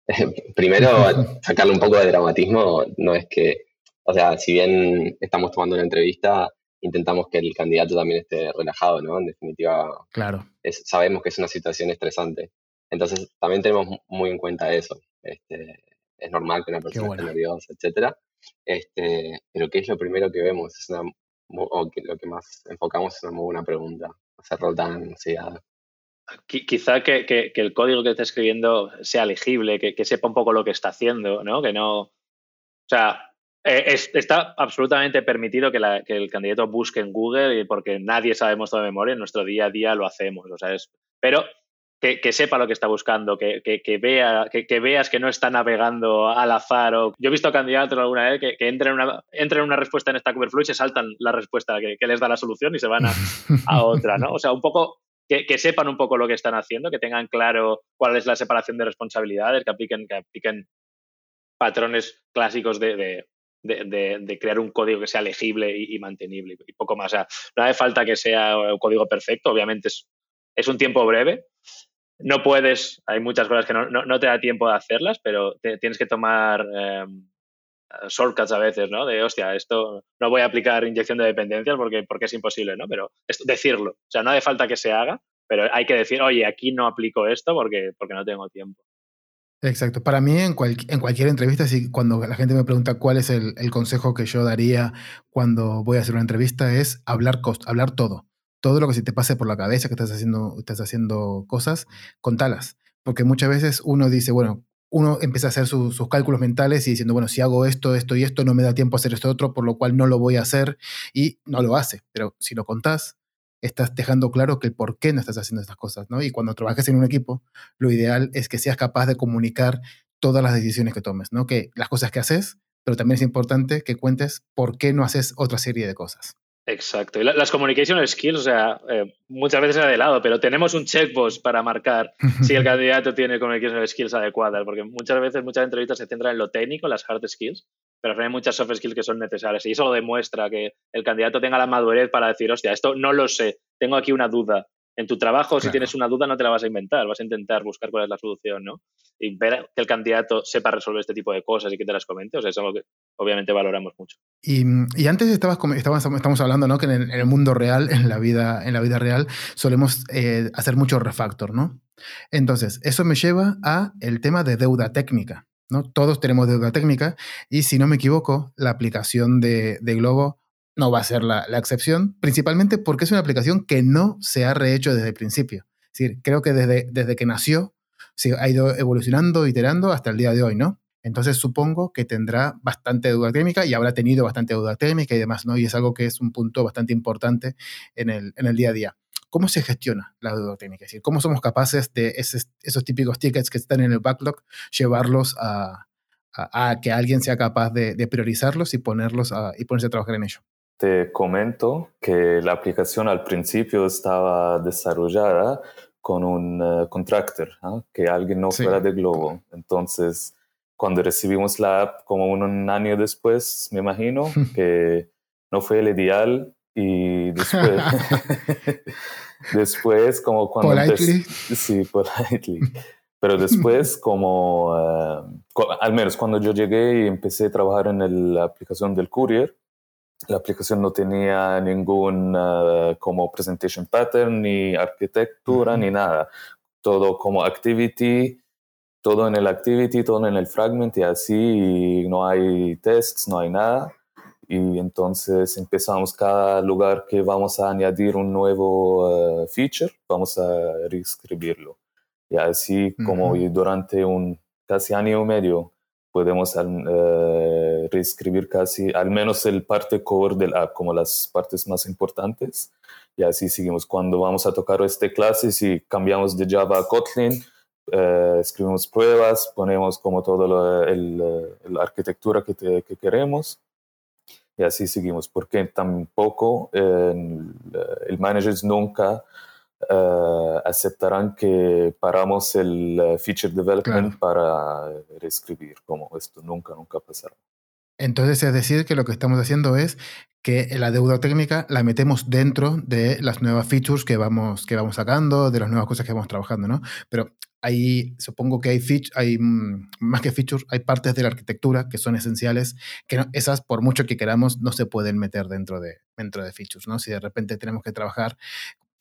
primero, sacarle un poco de dramatismo, no es que, o sea, si bien estamos tomando una entrevista, intentamos que el candidato también esté relajado, ¿no? En definitiva, claro. Es, sabemos que es una situación estresante. Entonces, también tenemos muy en cuenta eso. Este, es normal que una persona bueno. esté nerviosa, etcétera. Este, pero ¿qué es lo primero que vemos? Es una, o que lo que más enfocamos es una muy buena pregunta. Hacerlo tan ansiedad. Quizá que, que, que, el código que está escribiendo sea legible, que, que, sepa un poco lo que está haciendo, ¿no? Que no. O sea, eh, es, está absolutamente permitido que, la, que, el candidato busque en Google porque nadie sabemos toda memoria, en nuestro día a día lo hacemos. O sea, es, pero que, que, sepa lo que está buscando, que, que, que vea, que, veas que no está navegando al azar. O... Yo he visto candidatos alguna vez que, entran, en una, entran en una respuesta en Stack Overflow y se saltan la respuesta que, les da la solución y se van a, a otra, ¿no? O sea, un poco que, sepan un poco lo que están haciendo, que tengan claro cuál es la separación de responsabilidades, que apliquen, que apliquen patrones clásicos de, de de, crear un código que sea legible y, y, mantenible y poco más. O sea, no hace falta que sea un código perfecto, obviamente es, es un tiempo breve, no puedes, hay muchas cosas que no, no, te da tiempo de hacerlas, pero tienes que tomar eh, shortcuts a veces, ¿no? De, hostia, esto no voy a aplicar inyección de dependencias porque, porque es imposible, ¿no? Pero es decirlo, o sea, no hace falta que se haga, pero hay que decir, oye, aquí no aplico esto porque, porque no tengo tiempo. Exacto. Para mí, en, cual, en, cualquier entrevista, si cuando la gente me pregunta cuál es el, consejo que yo daría cuando voy a hacer una entrevista, es hablar, cost, hablar todo todo lo que se te pase por la cabeza, que estás haciendo, estás haciendo cosas, contalas. Porque muchas veces uno dice, bueno, uno empieza a hacer su, sus cálculos mentales y diciendo, bueno, si hago esto, esto y esto, no me da tiempo a hacer esto otro, por lo cual no lo voy a hacer y no lo hace. Pero si lo contás, estás dejando claro que el por qué no estás haciendo estas cosas, ¿no? Y cuando trabajes en un equipo, lo ideal es que seas capaz de comunicar todas las decisiones que tomes, ¿no? Que las cosas que haces, pero también es importante que cuentes por qué no haces otra serie de cosas. Exacto. Y las communication skills, o sea, eh, muchas veces de lado, pero tenemos un checkbox para marcar si el candidato tiene communication skills adecuadas, porque muchas veces, muchas entrevistas se centran en lo técnico, las hard skills, pero hay muchas soft skills que son necesarias. Y eso lo demuestra que el candidato tenga la madurez para decir, hostia, esto no lo sé, tengo aquí una duda. en tu trabajo, si tienes una duda, no te la vas a inventar, vas a intentar buscar cuál es la solución, ¿no? Y ver que el candidato sepa resolver este tipo de cosas y que te las comente, o sea, es algo que obviamente valoramos mucho. Y, antes estabas, estabas, estamos hablando, ¿no? Que en el, mundo real, en la vida, en la vida real, solemos eh, hacer mucho refactor, ¿no? Entonces, eso me lleva a el tema de deuda técnica, Todos tenemos deuda técnica y si no me equivoco, la aplicación de, Globo no va a ser la, excepción, principalmente porque es una aplicación que no se ha rehecho desde el principio. Es decir, creo que desde, desde que nació ha ido evolucionando, iterando hasta el día de hoy, ¿no? Entonces supongo que tendrá bastante deuda técnica y habrá tenido bastante deuda técnica y demás, ¿no? Y es algo que es un punto bastante importante en el, en el día a día. ¿Cómo se gestiona la deuda técnica? Es decir, ¿cómo somos capaces de esos típicos tickets que están en el backlog llevarlos a, a, que alguien sea capaz de, de priorizarlos y, ponerlos y ponerse a trabajar en ello? Te comento que la aplicación al principio estaba desarrollada con un uh, contractor, que alguien no fuera de Globo. Entonces, cuando recibimos la app como un, año después, me imagino que no fue el ideal y después, después como cuando... Politely. Sí, politely. Pero después, como, uh, al menos cuando yo llegué y empecé a trabajar en la aplicación del courier, la aplicación no tenía ningún uh, como presentation pattern, ni arquitectura, ni nada. Todo como activity, todo en el activity, todo en el fragment y así, no hay tests, no hay nada. Y entonces empezamos cada lugar que vamos a añadir un nuevo uh, feature, vamos a reescribirlo. Y así como durante un casi año y medio podemos uh, reescribir casi al menos el parte core del app, como las partes más importantes. Y así seguimos. Cuando vamos a tocar este clase, si cambiamos de Java a Kotlin, uh, escribimos pruebas, ponemos como toda la arquitectura que, que, queremos. Y así seguimos, porque tampoco el manager nunca uh, aceptarán que paramos el eh, feature development para reescribir, como esto nunca, nunca pasará. Entonces, es decir, que lo que estamos haciendo es que la deuda técnica la metemos dentro de las nuevas features que vamos, que vamos sacando, de las nuevas cosas que vamos trabajando, ¿no? Pero ahí supongo que hay, hay mm, más que features, hay partes de la arquitectura que son esenciales, que esas, por mucho que queramos, no se pueden meter dentro de, dentro de features, ¿no? Si de repente tenemos que trabajar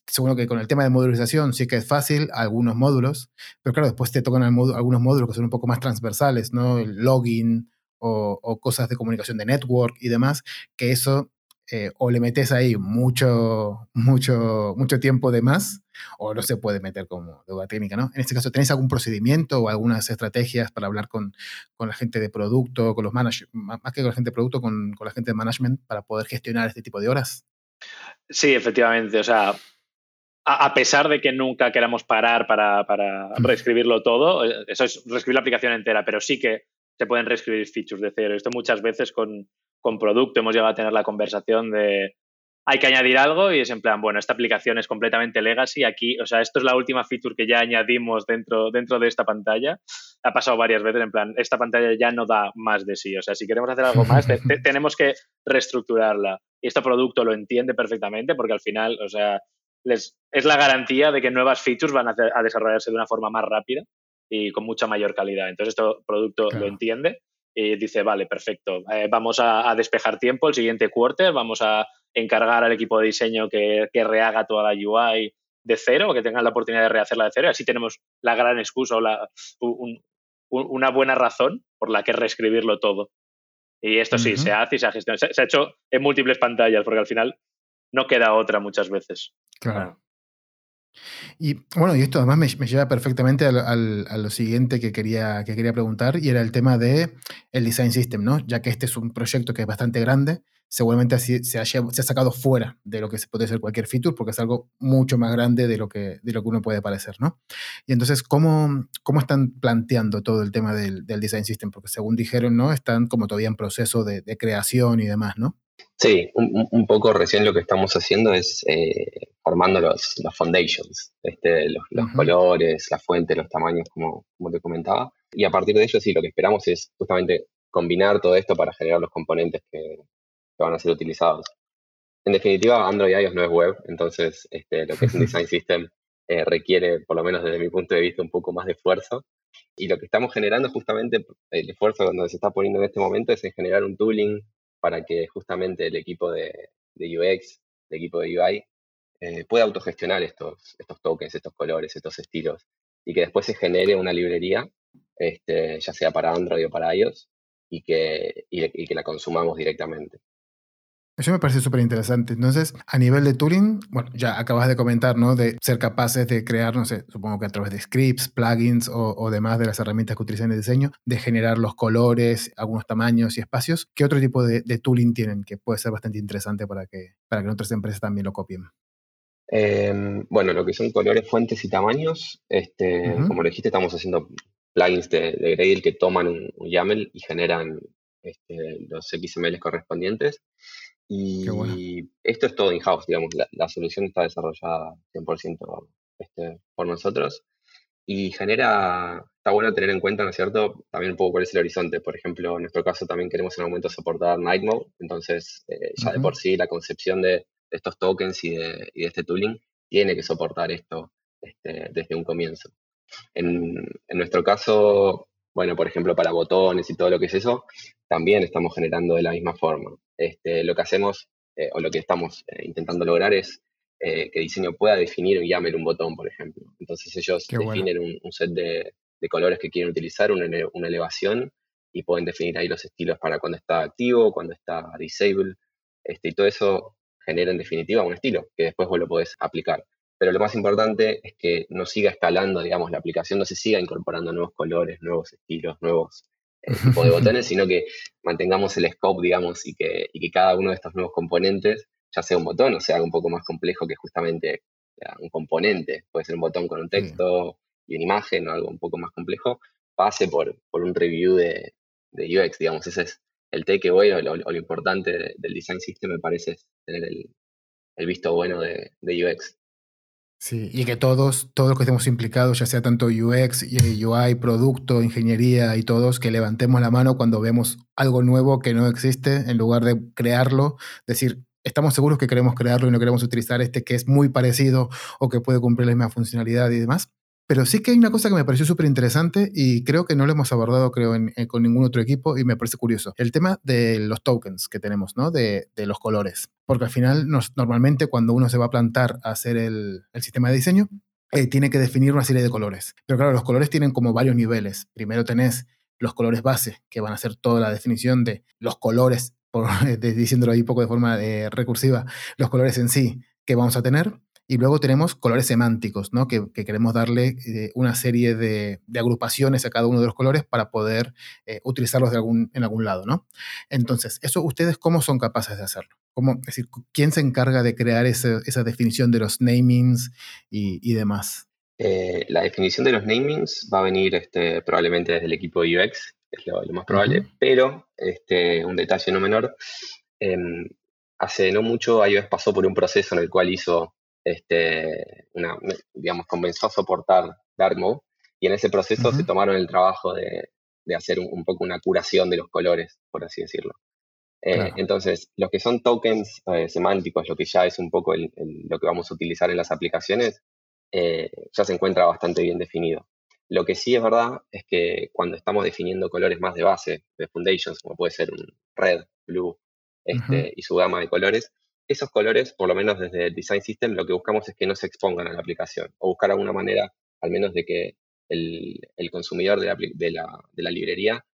seguro que con el tema de modularización sí que es fácil, algunos módulos, pero claro, después te tocan algunos módulos que son un poco más transversales, ¿no? El login o, cosas de comunicación de network y demás, que eso eh, o le metes ahí mucho, mucho, mucho tiempo de más o no se puede meter como deuda técnica, ¿no? En este caso, ¿tenéis algún procedimiento o algunas estrategias para hablar con, con la gente de producto, con los managers, más que con la gente de producto, con, con la gente de management para poder gestionar este tipo de horas? Sí, efectivamente. O sea, a, pesar de que nunca queramos parar para, reescribirlo todo, eh, eso es reescribir la aplicación entera, pero sí que se pueden reescribir features de cero. Esto muchas veces con, con producto hemos llegado a tener la conversación de hay que añadir algo y es en plan, bueno, esta aplicación es completamente legacy, aquí, o sea, esto es la última feature que ya añadimos dentro, dentro de esta pantalla. Ha pasado varias veces, en plan, esta pantalla ya no da más de sí, o sea, si queremos hacer algo más, tenemos que reestructurarla. Y este producto lo entiende perfectamente porque al final, o sea, les, es la garantía de que nuevas features van a, desarrollarse de una forma más rápida y con mucha mayor calidad. Entonces, este producto lo entiende y dice, vale, perfecto, eh, vamos a, despejar tiempo el siguiente quarter, vamos a encargar al equipo de diseño que, rehaga toda la UI de cero, que tengan la oportunidad de rehacerla de cero, y así tenemos la gran excusa o la, una buena razón por la que reescribirlo todo. Y esto sí, se hace y se ha gestionado. se, ha hecho en múltiples pantallas, porque al final no queda otra muchas veces. Claro. Y bueno, y esto además me, lleva perfectamente al, a lo siguiente que quería, que quería preguntar, y era el tema de el design system, ¿no? Ya que este es un proyecto que es bastante grande, seguramente así se ha, se ha sacado fuera de lo que puede ser cualquier feature, porque es algo mucho más grande de lo que, de lo que uno puede parecer, ¿no? Y entonces, ¿cómo, cómo están planteando todo el tema del, del design system? Porque según dijeron, ¿no? Están como todavía en proceso de, de creación y demás, ¿no? Sí, un, poco recién lo que estamos haciendo es eh, formando los, los foundations, este, los, colores, la fuente, los tamaños, como, como te comentaba. Y a partir de ello, sí, lo que esperamos es justamente combinar todo esto para generar los componentes que, van a ser utilizados. En definitiva, Android iOS no es web, entonces este, lo que es un design system eh, requiere, por lo menos desde mi punto de vista, un poco más de esfuerzo. Y lo que estamos generando justamente, el esfuerzo donde se está poniendo en este momento es en generar un tooling para que justamente el equipo de, UX, el equipo de UI, eh, pueda autogestionar estos, estos tokens, estos colores, estos estilos, y que después se genere una librería, este, ya sea para Android o para iOS, y que, y que la consumamos directamente. Eso me parece súper interesante. Entonces, a nivel de tooling, bueno, ya acabas de comentar, ¿no? De ser capaces de crear, no sé, supongo que a través de scripts, plugins o, demás de las herramientas que utilizan en el diseño, de generar los colores, algunos tamaños y espacios. ¿Qué otro tipo de, tooling tienen que puede ser bastante interesante para que, para que otras empresas también lo copien? Em, bueno, lo que son colores, fuentes y tamaños, este, como lo dijiste, estamos haciendo plugins de, de Gradle que toman un, YAML y generan este, los XML correspondientes. Y esto es todo in-house, digamos, la, solución está desarrollada 100% este, por nosotros y genera, está bueno tener en cuenta, ¿no es cierto?, también un poco cuál es el horizonte. Por ejemplo, en nuestro caso también queremos en un momento soportar Night Mode, entonces eh, ya de por sí la concepción de, estos tokens y de, este tooling tiene que soportar esto este, desde un comienzo. En, en nuestro caso, bueno, por ejemplo, para botones y todo lo que es eso, también estamos generando de la misma forma. Este, lo que hacemos eh, o lo que estamos eh, intentando lograr es eh, que diseño pueda definir un YAML un botón, por ejemplo. Entonces ellos definen un, set de, colores que quieren utilizar, una, elevación, y pueden definir ahí los estilos para cuando está activo, cuando está disable, este, y todo eso genera en definitiva un estilo que después vos lo podés aplicar. Pero lo más importante es que no siga escalando, digamos, la aplicación, no se siga incorporando nuevos colores, nuevos estilos, nuevos el tipo de botones, sino que mantengamos el scope, digamos, y que, y que cada uno de estos nuevos componentes, ya sea un botón o sea un poco más complejo que justamente un componente, puede ser un botón con un texto y una imagen o algo un poco más complejo, pase por, por un review de, de UX, digamos, ese es el take away o lo, importante del design system, me parece, es tener el, el visto bueno de, de UX. Sí, y que todos, todos los que estemos implicados, ya sea tanto UX, UI, producto, ingeniería y todos, que levantemos la mano cuando vemos algo nuevo que no existe, en lugar de crearlo, decir, estamos seguros que queremos crearlo y no queremos utilizar este que es muy parecido o que puede cumplir la misma funcionalidad y demás. Pero sí que hay una cosa que me pareció súper interesante y creo que no lo hemos abordado, creo, con ningún otro equipo y me parece curioso. El tema de los tokens que tenemos, ¿no? De, los colores. Porque al final, normalmente cuando uno se va a plantar a hacer el, sistema de diseño, eh, tiene que definir una serie de colores. Pero claro, los colores tienen como varios niveles. Primero tenés los colores base, que van a ser toda la definición de los colores, por, diciéndolo ahí poco de forma eh, recursiva, los colores en sí que vamos a tener. Y luego tenemos colores semánticos, ¿no? que, queremos darle eh, una serie de, agrupaciones a cada uno de los colores para poder eh, utilizarlos de algún, en algún lado. ¿no? Entonces, ¿eso ustedes cómo son capaces de hacerlo? ¿Cómo, es decir, ¿quién se encarga de crear esa definición de los namings y, demás? Eh, la definición de los namings va a venir este, probablemente desde el equipo de UX, es lo, más probable, pero este, un detalle no menor. Em, hace no mucho iOS pasó por un proceso en el cual hizo este, una, digamos, comenzó a soportar Dark Mode y en ese proceso se tomaron el trabajo de, hacer un, poco una curación de los colores, por así decirlo. Eh, entonces, lo que son tokens eh, semánticos, lo que ya es un poco lo que vamos a utilizar en las aplicaciones, eh, ya se encuentra bastante bien definido. Lo que sí es verdad es que cuando estamos definiendo colores más de base, de foundations, como puede ser un red, blue este, y su gama de colores, esos colores, por lo menos desde Design System, lo que buscamos es que no se expongan a la aplicación o buscar alguna manera, al menos de que el, consumidor de la, librería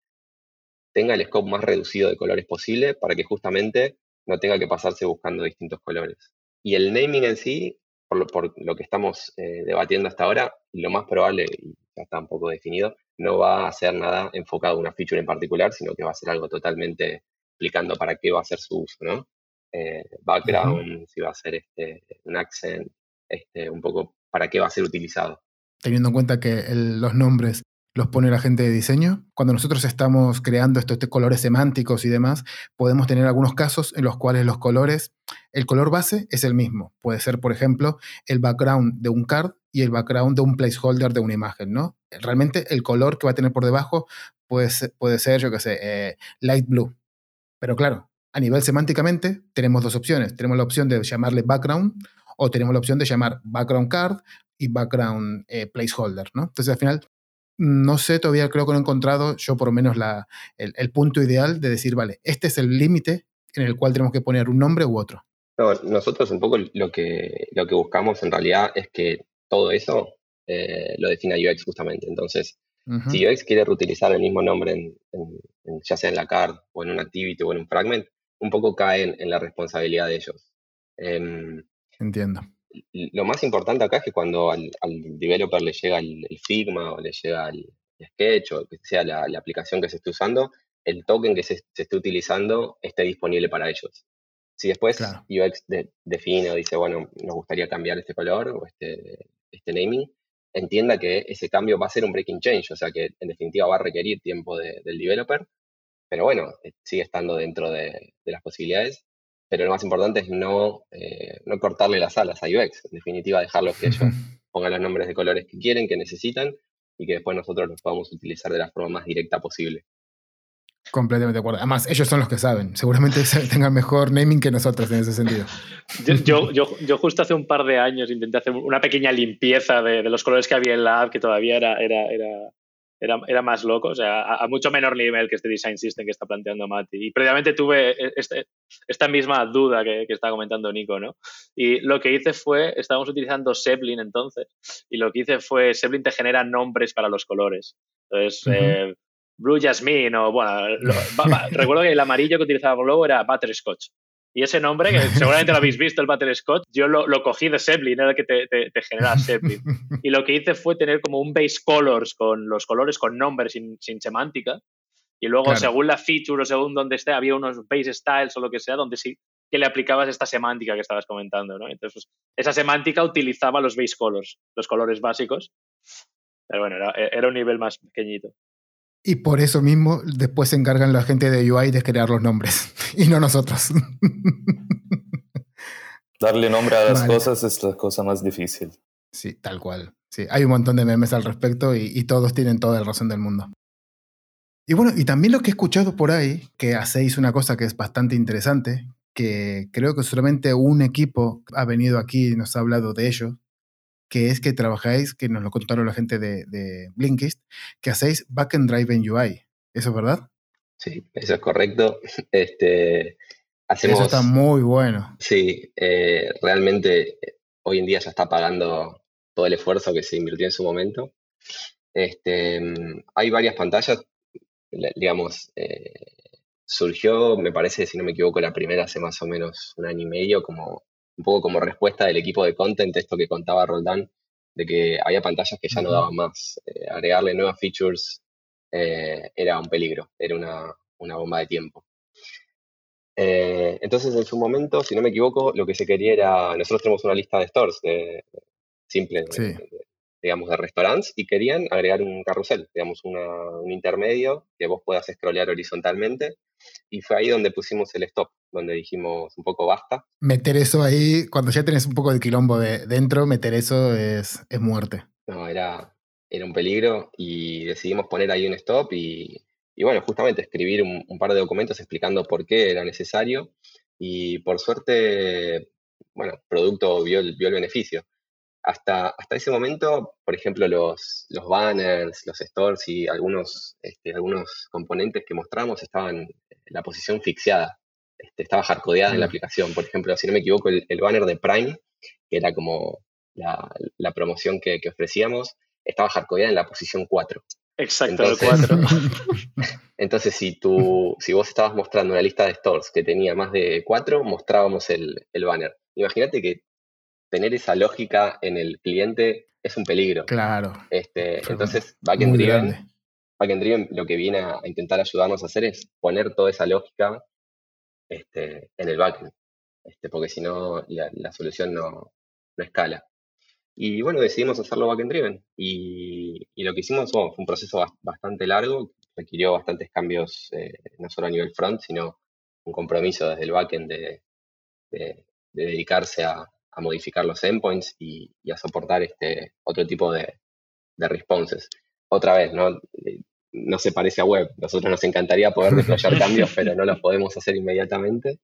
tenga el scope más reducido de colores posible para que justamente no tenga que pasarse buscando distintos colores. Y el naming en sí, por lo, que estamos eh, debatiendo hasta ahora, lo más probable, y ya está un poco definido, no va a ser nada enfocado a una feature en particular, sino que va a ser algo totalmente explicando para qué va a ser su uso, ¿no? Eh, background, si va a ser este, un accent, este, un poco para qué va a ser utilizado. Teniendo en cuenta que los nombres los pone la gente de diseño. Cuando nosotros estamos creando estos, colores semánticos y demás, podemos tener algunos casos en los cuales los colores, el color base es el mismo. Puede ser, por ejemplo, el background de un card y el background de un placeholder de una imagen, ¿no? Realmente el color que va a tener por debajo puede ser, puede ser yo qué sé, eh, light blue. Pero claro, a nivel semánticamente, tenemos dos opciones. Tenemos la opción de llamarle background o tenemos la opción de llamar background card y background eh, placeholder, ¿no? Entonces, al final, no sé, todavía creo que no he encontrado yo por lo menos la, el, punto ideal de decir, vale, este es el límite en el cual tenemos que poner un nombre u otro. nosotros un poco lo que, lo que buscamos en realidad es que todo eso eh, lo defina UX justamente. Entonces, si UX quiere reutilizar el mismo nombre en, ya sea en la card o en un activity o en un fragment, un poco cae en, la responsabilidad de ellos. Em, Entiendo lo más importante acá es que cuando al, developer le llega el, Figma o le llega el, Sketch o que sea la, aplicación que se esté usando, el token que se, esté utilizando esté disponible para ellos. Si después UX define o dice, bueno, nos gustaría cambiar este color o este, este naming, entienda que ese cambio va a ser un breaking change, o sea que en definitiva va a requerir tiempo del developer, pero bueno, eh, sigue estando dentro de las posibilidades pero lo más importante es no, eh, no cortarle las alas a UX, en definitiva dejarlos que ellos pongan los nombres de colores que quieren, que necesitan y que después nosotros los podamos utilizar de la forma más directa posible. Completamente de acuerdo. Además, ellos son los que saben. Seguramente tengan mejor naming que nosotros en ese sentido. Yo, yo, yo, justo hace un par de años intenté hacer una pequeña limpieza de, de, los colores que había en la app, que todavía era, era, era, era, era, más loco, o sea, a, mucho menor nivel que este design system que está planteando Mati. Y previamente tuve e, este, esta misma duda que, que está comentando Nico, ¿no? Y lo que hice fue, estábamos utilizando Zeppelin entonces, y lo que hice fue, Zeppelin te genera nombres para los colores. Entonces, eh, Blue Jasmine, o bueno, recuerdo que el amarillo que utilizaba luego era Butterscotch. Y ese nombre, que seguramente lo habéis visto, el Battle Scott, yo lo, cogí de Zeppelin, era el que te, te, genera Zeppelin. Y lo que hice fue tener como un base colors con los colores con nombres sin, semántica. Y luego, según la feature o según donde esté, había unos base styles o lo que sea, donde sí que le aplicabas esta semántica que estabas comentando, ¿no? Entonces, pues, esa semántica utilizaba los base colors, los colores básicos. Pero bueno, era, era un nivel más pequeñito. Y por eso mismo después se encargan la gente de UI de crear los nombres y no nosotros. Darle nombre a las cosas es la cosa más difícil. Sí, tal cual. Sí, hay un montón de memes al respecto y, todos tienen toda la razón del mundo. Y bueno, y también lo que he escuchado por ahí, que hacéis una cosa que es bastante interesante, que creo que solamente un equipo ha venido aquí y nos ha hablado de ello, que es que trabajáis, que nos lo contaron la gente de, de Blinkist, que hacéis backend driven UI. ¿Eso es verdad? Sí, eso es correcto. Este, hacemos, eso está muy bueno. Sí, eh, realmente eh, hoy en día ya está pagando todo el esfuerzo que se invirtió en su momento. Este, hay varias pantallas, digamos, eh, surgió, me parece, si no me equivoco, la primera hace más o menos un año y medio, como un poco como respuesta del equipo de content, esto que contaba Roldán, de que había pantallas que ya no daban más. Eh, agregarle nuevas features eh, era un peligro, era una, bomba de tiempo. Eh, entonces, en su momento, si no me equivoco, lo que se quería era, nosotros tenemos una lista de stores de, simple, digamos, de restaurantes, y querían agregar un carrusel, digamos, un intermedio que vos puedas scrollear horizontalmente y fue ahí donde pusimos el stop, donde dijimos un poco basta. Meter eso ahí, cuando ya tenés un poco de quilombo de, dentro, meter eso es, es muerte. No, era, era un peligro y decidimos poner ahí un stop y, y bueno, justamente escribir un, par de documentos explicando por qué era necesario y por suerte, bueno, producto vio el, vio el beneficio. Hasta, hasta ese momento, por ejemplo, los, los banners, los stores y algunos, este, algunos componentes que mostramos estaban la posición fixada, este, estaba hardcodeada en la aplicación. Por ejemplo, si no me equivoco, el, banner de Prime, que era como la, promoción que, ofrecíamos, estaba hardcodeada en la posición 4. Exacto, entonces, 4. entonces, si, tú, si vos estabas mostrando una lista de stores que tenía más de 4, mostrábamos el, banner. Imagínate que tener esa lógica en el cliente es un peligro. Claro. Este, entonces, backend driven Backend Driven lo que viene a, intentar ayudarnos a hacer es poner toda esa lógica este, en el backend, este, porque si no la, solución no, escala. Y bueno, decidimos hacerlo backend driven. Y, lo que hicimos fue un proceso bastante largo, requirió bastantes cambios, eh, no solo a nivel front, sino un compromiso desde el backend de, dedicarse a, modificar los endpoints y, a soportar este otro tipo de, de responses. Otra vez, ¿no? no se parece a web. Nosotros nos encantaría poder deployar cambios, pero no los podemos hacer inmediatamente.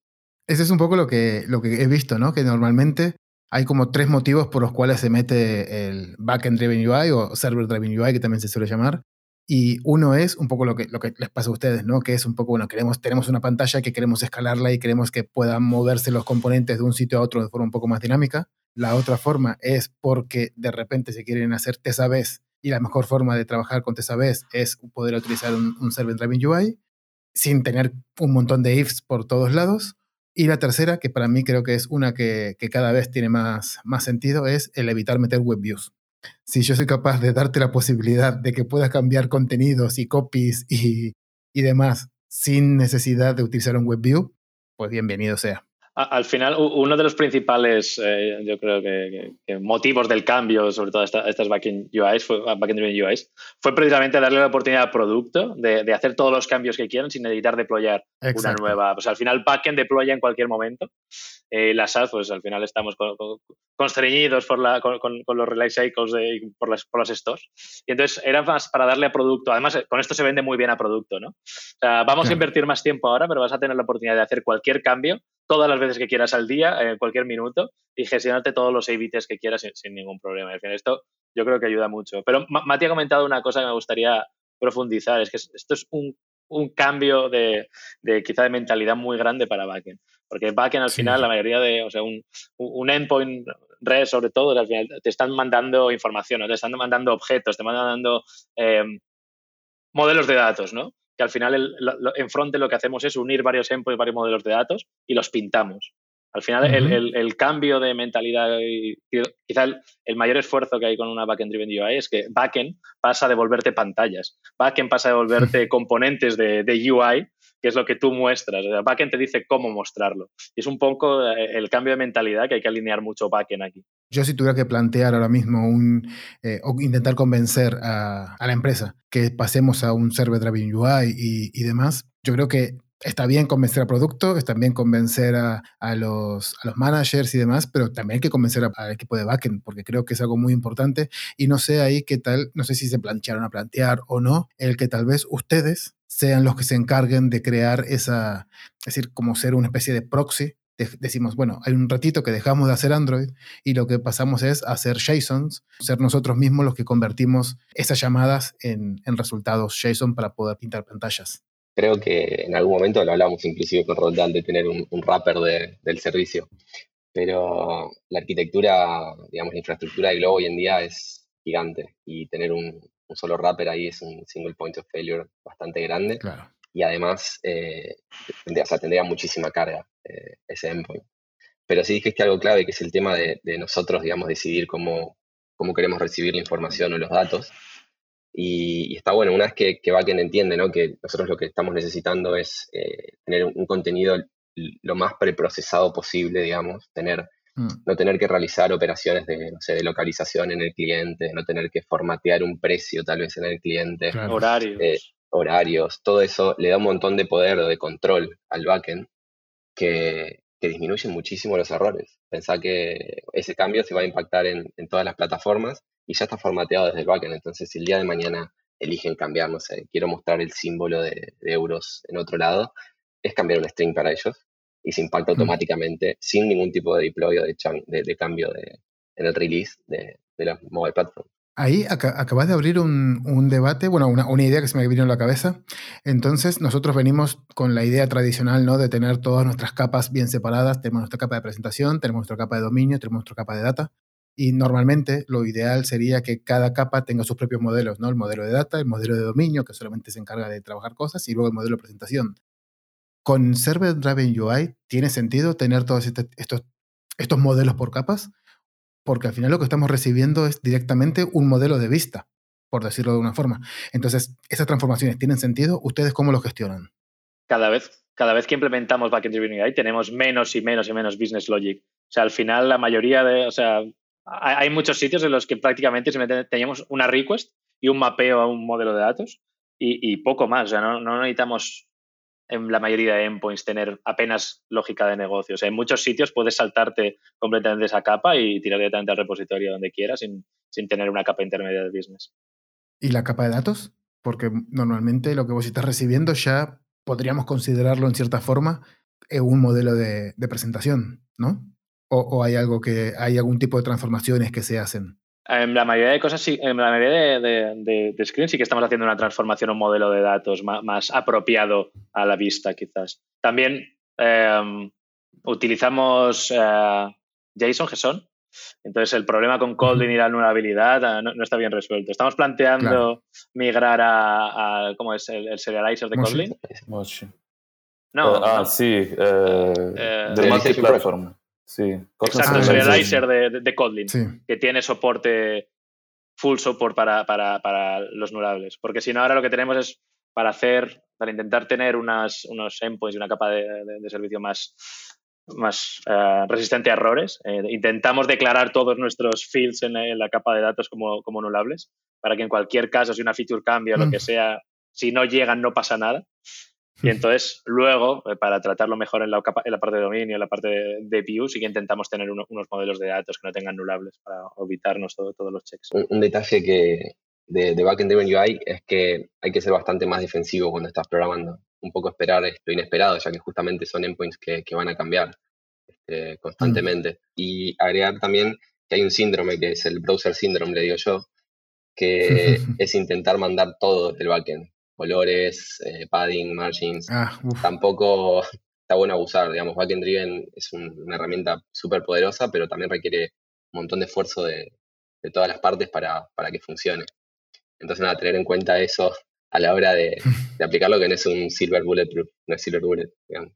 Ese es un poco lo que, lo que he visto, ¿no? Que normalmente hay como tres motivos por los cuales se mete el Backend Driven UI o Server Driven UI, que también se suele llamar. Y uno es un poco lo que, les pasa a ustedes, ¿no? Que es un poco, bueno, queremos, tenemos una pantalla que queremos escalarla y queremos que puedan moverse los componentes de un sitio a otro de forma un poco más dinámica. La otra forma es porque de repente se quieren hacer TSABs y la mejor forma de trabajar con TSABs es poder utilizar un, un Server Driven UI sin tener un montón de ifs por todos lados. Y la tercera, que para mí creo que es una que, que cada vez tiene más, más sentido, es el evitar meter web views si yo soy capaz de darte la posibilidad de que puedas cambiar contenidos y copies y, y demás sin necesidad de utilizar un WebView, pues bienvenido sea al final, uno de los principales, eh, yo creo que, motivos del cambio, sobre todo esta, estas backend UIs, fue, backend UIs, fue precisamente darle la oportunidad al producto de, hacer todos los cambios que quieran sin necesitar deployar una nueva. Pues al final, backend deploya en cualquier momento. Eh, las SaaS, pues al final estamos constreñidos por la, con, los release cycles de, por, las, por las stores. Y entonces era más para darle a producto. Además, con esto se vende muy bien a producto, ¿no? O sea, vamos a invertir más tiempo ahora, pero vas a tener la oportunidad de hacer cualquier cambio todas las veces que quieras al día, en cualquier minuto, y gestionarte todos los A-Bits que quieras sin, ningún problema. En fin, esto yo creo que ayuda mucho. Pero Mati ha comentado una cosa que me gustaría profundizar, es que esto es un, cambio de, quizá de mentalidad muy grande para backend. Porque backend al final, la mayoría de, o sea, un, un endpoint red sobre todo, al final te están mandando información, te están mandando objetos, te están mandando eh, modelos de datos, ¿no? Que al final el, en Frontend lo que hacemos es unir varios endpoints, varios modelos de datos y los pintamos. Al final, el, cambio de mentalidad, y, quizá el, mayor esfuerzo que hay con una backend driven UI es que backend pasa a devolverte pantallas, backend pasa a devolverte componentes de, de, UI, que es lo que tú muestras. O backend te dice cómo mostrarlo. Y es un poco eh, el cambio de mentalidad que hay que alinear mucho backend aquí. Yo si tuviera que plantear ahora mismo un, eh, o intentar convencer a, la empresa que pasemos a un server driven UI y, demás, yo creo que está bien convencer al producto, está bien convencer a, los, a los managers y demás, pero también hay que convencer al equipo de backend, porque creo que es algo muy importante. Y no sé ahí qué tal, no sé si se plantearon a plantear o no, el que tal vez ustedes sean los que se encarguen de crear esa, es decir, como ser una especie de proxy. Decimos, bueno, hay un ratito que dejamos de hacer Android y lo que pasamos es hacer JSONs, ser nosotros mismos los que convertimos esas llamadas en, en resultados JSON para poder pintar pantallas. Creo que en algún momento lo hablamos inclusive con Roldán de tener un, un wrapper del servicio, pero la arquitectura, digamos, la infraestructura de Globo hoy en día es gigante y tener un, solo wrapper ahí es un single point of failure bastante grande. Y además, eh, tendría, muchísima carga eh, ese endpoint. Pero sí dijiste algo clave, que es el tema de, nosotros, digamos, decidir cómo, cómo queremos recibir la información o los datos. Y, está bueno, una vez que, que Backend entiende ¿no? que nosotros lo que estamos necesitando es eh, tener un, contenido lo más preprocesado posible, digamos, tener, mm. no tener que realizar operaciones de, no sé, de localización en el cliente, no tener que formatear un precio tal vez en el cliente. Horarios. Eh, horarios, todo eso le da un montón de poder o de control al backend que, que disminuye muchísimo los errores. Pensá que ese cambio se va a impactar en, en todas las plataformas y ya está formateado desde el backend. Entonces, si el día de mañana eligen cambiar, no sé, quiero mostrar el símbolo de, euros en otro lado, es cambiar un string para ellos y se impacta mm. automáticamente sin ningún tipo de deploy o de, de, cambio de, en el release de, de la mobile platform. Ahí acabas de abrir un, debate, bueno, una, una, idea que se me vino en la cabeza. Entonces, nosotros venimos con la idea tradicional, ¿no? De tener todas nuestras capas bien separadas. Tenemos nuestra capa de presentación, tenemos nuestra capa de dominio, tenemos nuestra capa de data. Y normalmente lo ideal sería que cada capa tenga sus propios modelos, ¿no? El modelo de data, el modelo de dominio, que solamente se encarga de trabajar cosas, y luego el modelo de presentación. Con Server Driven UI, ¿tiene sentido tener todos este, estos, estos modelos por capas? Porque al final lo que estamos recibiendo es directamente un modelo de vista, por decirlo de una forma. Entonces, ¿esas transformaciones tienen sentido? ¿Ustedes cómo lo gestionan? Cada vez, cada vez que implementamos Backend Driven tenemos menos y menos y menos business logic. O sea, al final la mayoría de, o sea, hay muchos sitios en los que prácticamente teníamos una request y un mapeo a un modelo de datos y, poco más. O sea, no, necesitamos en la mayoría de endpoints tener apenas lógica de negocio. O sea, en muchos sitios puedes saltarte completamente esa capa y tirar directamente al repositorio donde quieras sin, sin tener una capa intermedia de business. ¿Y la capa de datos? Porque normalmente lo que vos estás recibiendo ya podríamos considerarlo en cierta forma un modelo de, presentación, ¿no? O, hay algo que hay algún tipo de transformaciones que se hacen. En la mayoría de cosas sí, en la mayoría de, de, screens sí que estamos haciendo una transformación, un modelo de datos más, apropiado a la vista, quizás. También em, utilizamos eh, JSON, JSON. Entonces el problema con Kotlin y la nullabilidad ah, no, está bien resuelto. Estamos planteando migrar a, ¿cómo es? El, serializer de Kotlin. No, ah, sí, eh, eh, de multiplatform. Sí. Exacto, el serializer de, de, Kotlin, que tiene soporte, full support para, para, para los nullables. Porque si no, ahora lo que tenemos es para hacer, para intentar tener unas, unos endpoints y una capa de, de servicio más, más uh, resistente a errores. Eh, intentamos declarar todos nuestros fields en, en, la capa de datos como, como nullables, para que en cualquier caso, si una feature cambia o lo que mm. sea, si no llegan, no pasa nada. Y entonces, luego, eh, para tratarlo mejor en la, en la, parte de dominio, en la parte de, de view, sí que intentamos tener unos modelos de datos que no tengan nullables para evitarnos todo, todos los checks. Un, detalle que de, de Backend Driven UI es que hay que ser bastante más defensivo cuando estás programando. Un poco esperar lo inesperado, ya que justamente son endpoints que, que van a cambiar este, constantemente. Y agregar también que hay un síndrome que es el browser syndrome, le digo yo, que es intentar mandar todo del backend colores, eh, padding, margins. Ah, Tampoco está bueno abusar, digamos, Backend Driven es una herramienta súper poderosa, pero también requiere un montón de esfuerzo de, todas las partes para, que funcione. Entonces, nada, tener en cuenta eso a la hora de, de aplicarlo, que no es un silver bulletproof, no es silver bullet, digamos.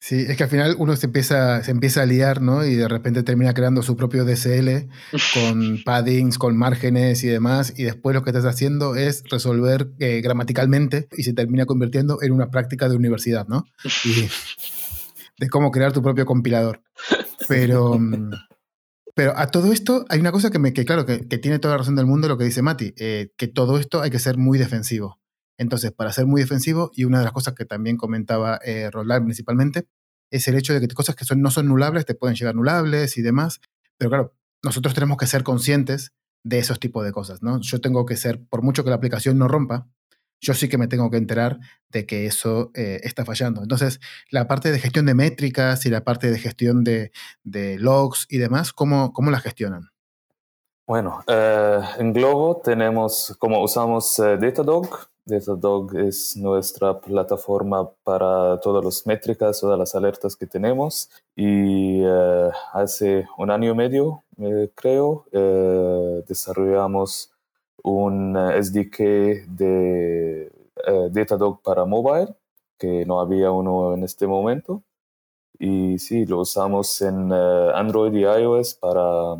Sí, es que al final uno se empieza, se empieza a liar, ¿no? Y de repente termina creando su propio DSL con paddings, con márgenes y demás, y después lo que estás haciendo es resolver eh, gramaticalmente y se termina convirtiendo en una práctica de universidad, ¿no? Y de cómo crear tu propio compilador. Pero, mm, pero a todo esto hay una cosa que, me, que claro, que, tiene toda la razón del mundo lo que dice Mati, eh, que todo esto hay que ser muy defensivo. Entonces, para ser muy defensivo, y una de las cosas que también comentaba eh, Roland principalmente, es el hecho de que cosas que no son nulables te pueden llegar nulables y demás. Pero claro, nosotros tenemos que ser conscientes de esos tipos de cosas, ¿no? Yo tengo que ser, por mucho que la aplicación no rompa, yo sí que me tengo que enterar de que eso eh, está fallando. Entonces, la parte de gestión de métricas y la parte de gestión de, logs y demás, ¿cómo, cómo la gestionan? Bueno, eh, en Globo tenemos, como usamos Datadog, Datadog es nuestra plataforma para todas las métricas, todas las alertas que tenemos. Y eh, hace un año y medio, eh, creo, eh, desarrollamos un SDK de Datadog para mobile, que no había uno en este momento. Y sí, lo usamos en Android y iOS para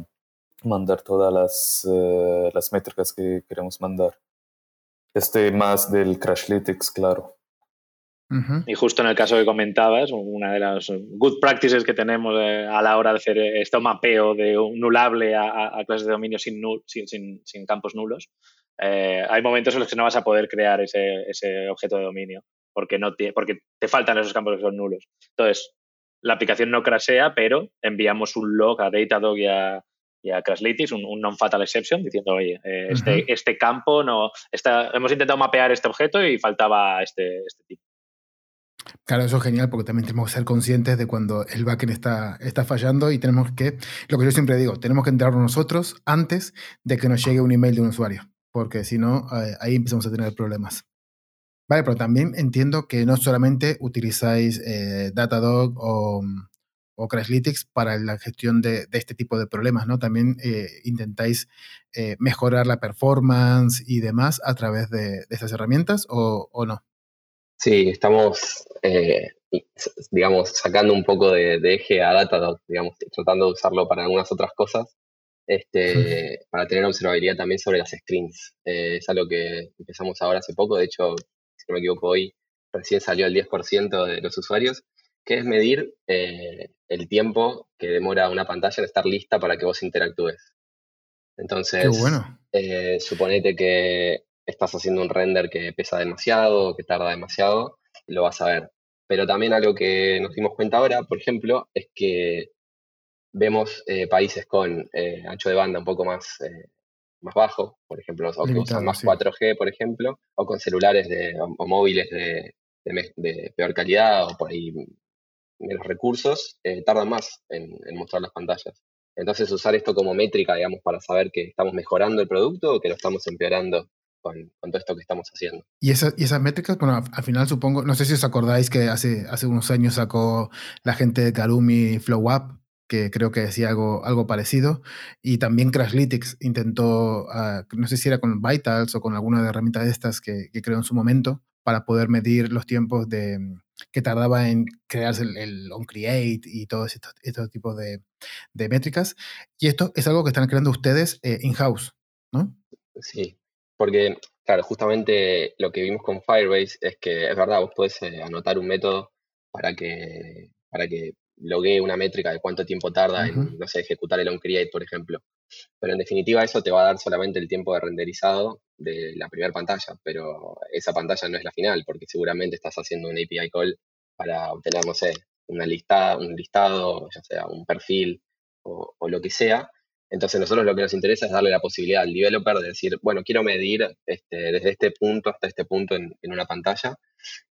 mandar todas las, las métricas que queremos mandar este más del Crashlytics, claro. Y justo en el caso que comentabas, una de las good practices que tenemos eh, a la hora de hacer este mapeo de un nulable a, clases de dominio sin, sin, campos nulos, eh, hay momentos en los que no vas a poder crear ese, objeto de dominio porque, no te, porque te faltan esos campos que son nulos. Entonces, la aplicación no crashea, pero enviamos un log a Datadog y a, y a un, non-fatal exception, diciendo, oye, eh, este, este campo no. Está, hemos intentado mapear este objeto y faltaba este, este tipo. Claro, eso es genial porque también tenemos que ser conscientes de cuando el backend está, está fallando y tenemos que, lo que yo siempre digo, tenemos que enterarnos nosotros antes de que nos llegue un email de un usuario, porque si no, eh, ahí empezamos a tener problemas. Vale, pero también entiendo que no solamente utilizáis eh, Datadog o, o Crashlytics para la gestión de, este tipo de problemas, ¿no? También eh, intentáis eh, mejorar la performance y demás a través de, estas herramientas o, no? Sí, estamos, eh, digamos, sacando un poco de, eje a Datadog, digamos, tratando de usarlo para algunas otras cosas, este, para tener observabilidad también sobre las screens. es algo que empezamos ahora hace poco, de hecho, si no me equivoco, hoy recién salió el 10% de los usuarios que es medir eh, el tiempo que demora una pantalla en estar lista para que vos interactúes. Entonces, eh, suponete que estás haciendo un render que pesa demasiado, que tarda demasiado, lo vas a ver. Pero también algo que nos dimos cuenta ahora, por ejemplo, es que vemos eh, países con ancho de banda un poco más más bajo, por ejemplo, o que usan más 4G, por ejemplo, o con celulares de, o, móviles de, de, peor calidad o por ahí menos recursos, eh, tardan más en, mostrar las pantallas. Entonces, usar esto como métrica, digamos, para saber que estamos mejorando el producto o que lo estamos empeorando con, todo esto que estamos haciendo. Y, esa, y esas métricas, bueno, al final supongo, no sé si os acordáis que hace, hace unos años sacó la gente de Karumi Flow Up, que creo que decía algo, algo parecido. Y también Crashlytics intentó, ah, no sé si era con Vitals o con alguna de herramientas de estas que, que, creó en su momento, para poder medir los tiempos de, que tardaba en crearse el, on-create y todos estos, estos tipos de, de, métricas. Y esto es algo que están creando ustedes eh, in-house, ¿no? Sí, porque, claro, justamente lo que vimos con Firebase es que es verdad, vos podés eh, anotar un método para que, para que loguee una métrica de cuánto tiempo tarda en, no sé, ejecutar el onCreate, por ejemplo. Pero en definitiva eso te va a dar solamente el tiempo de renderizado de la primera pantalla, pero esa pantalla no es la final, porque seguramente estás haciendo un API call para obtener, no sé, una lista, un listado, ya sea un perfil o, lo que sea. Entonces nosotros lo que nos interesa es darle la posibilidad al developer de decir, bueno, quiero medir este, desde este punto hasta este punto en, una pantalla,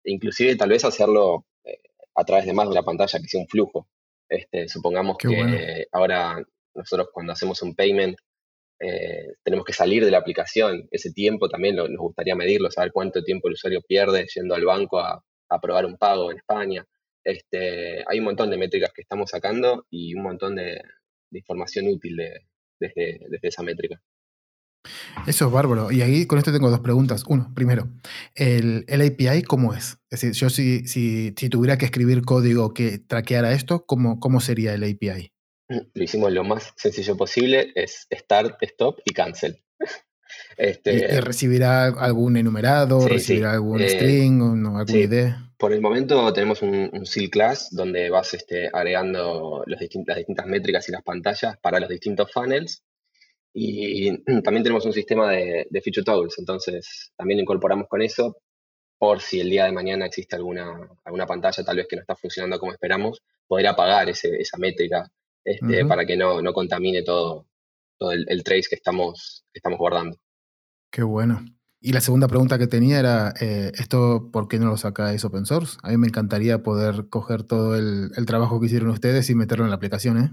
e inclusive tal vez hacerlo eh, a través de más de una pantalla, que sea un flujo. Este, supongamos que ahora nosotros cuando hacemos un payment eh, tenemos que salir de la aplicación. Ese tiempo también nos gustaría medirlo, saber cuánto tiempo el usuario pierde yendo al banco a, aprobar un pago en España. Este, hay un montón de métricas que estamos sacando y un montón de, información útil desde esa métrica. Eso es bárbaro. Y ahí con esto tengo dos preguntas. Uno, primero, ¿el, API cómo es? Es decir, yo si, tuviera que escribir código que traqueara esto, ¿cómo, cómo sería el API? Lo hicimos lo más sencillo posible, es start, stop y cancel. Este, ¿Recibirá algún enumerado? ¿Recibirá algún eh, string? O no, ¿Alguna idea? Por el momento tenemos un, un seal class donde vas este, agregando los las distintas métricas y las pantallas para los distintos funnels y también tenemos un sistema de, de feature toggles, entonces también lo incorporamos con eso por si el día de mañana existe alguna, alguna pantalla tal vez que no está funcionando como esperamos, poder apagar ese, esa métrica este, para que no, no, contamine todo, todo el, trace que estamos, que estamos guardando. Qué bueno. Y la segunda pregunta que tenía era, eh, ¿esto por qué no lo sacáis open source? A mí me encantaría poder coger todo el, el, trabajo que hicieron ustedes y meterlo en la aplicación, ¿eh?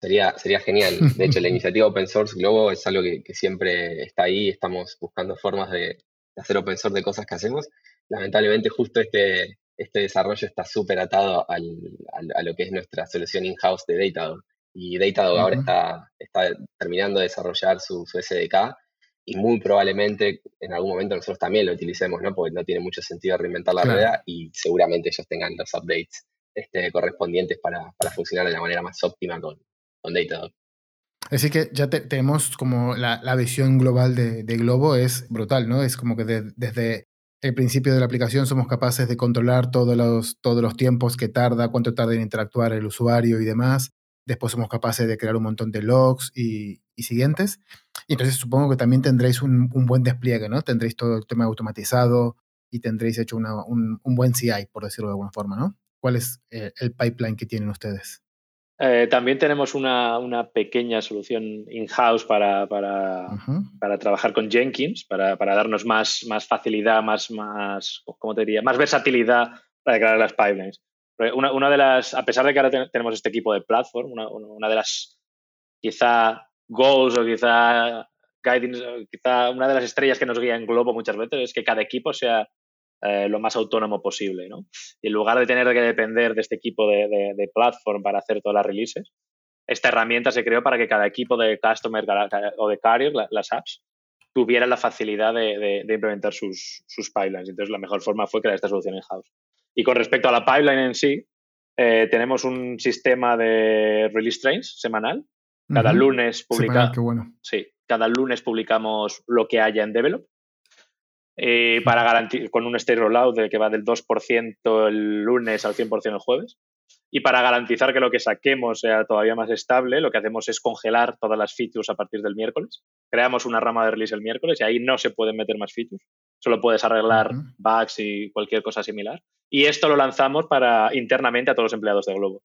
Sería, sería genial. De hecho, la iniciativa Open Source Globo es algo que, siempre está ahí. Estamos buscando formas de, hacer open source de cosas que hacemos. Lamentablemente, justo este, este desarrollo está súper atado al, a lo que es nuestra solución in-house de Datadog. Y Datadog ahora está, está terminando de desarrollar su, SDK y muy probablemente en algún momento nosotros también lo utilicemos, ¿no? Porque no tiene mucho sentido reinventar la rueda y seguramente ellos tengan los updates este, correspondientes para, para funcionar de la manera más óptima con, Así que ya tenemos como la, visión global de, Globo es brutal, ¿no? Es como que desde el principio de la aplicación somos capaces de controlar todos los, todos los tiempos que tarda, cuánto tarda en interactuar el usuario y demás. Después somos capaces de crear un montón de logs y, siguientes. Y entonces supongo que también tendréis un, buen despliegue, ¿no? Tendréis todo el tema automatizado y tendréis hecho un, buen CI, por decirlo de alguna forma, ¿no? ¿Cuál es eh, el pipeline que tienen ustedes? Eh, también tenemos una, una pequeña solución in-house para, para, para, trabajar con Jenkins, para, para, darnos más, más facilidad, más, más, ¿cómo te diría? más versatilidad para crear las pipelines. Una, una, de las, a pesar de que ahora tenemos este equipo de platform, una, una, de las quizá goals o quizá guidance, quizá una de las estrellas que nos guía en Globo muchas veces es que cada equipo sea eh, lo más autónomo posible. ¿no? Y en lugar de tener que depender de este equipo de, de, platform para hacer todas las releases, esta herramienta se creó para que cada equipo de customer o de carrier, las apps, tuviera la facilidad de, implementar sus, sus, pipelines. Entonces, la mejor forma fue crear esta solución in-house. Y con respecto a la pipeline en sí, eh, tenemos un sistema de release trains semanal. Cada lunes publicamos. Sí, cada lunes publicamos lo que haya en develop eh, para con un state rollout de que va del 2% el lunes al 100% el jueves. Y para garantizar que lo que saquemos sea todavía más estable, lo que hacemos es congelar todas las features a partir del miércoles. Creamos una rama de release el miércoles y ahí no se pueden meter más features. Solo puedes arreglar bugs y cualquier cosa similar. Y esto lo lanzamos para internamente a todos los empleados de Globo.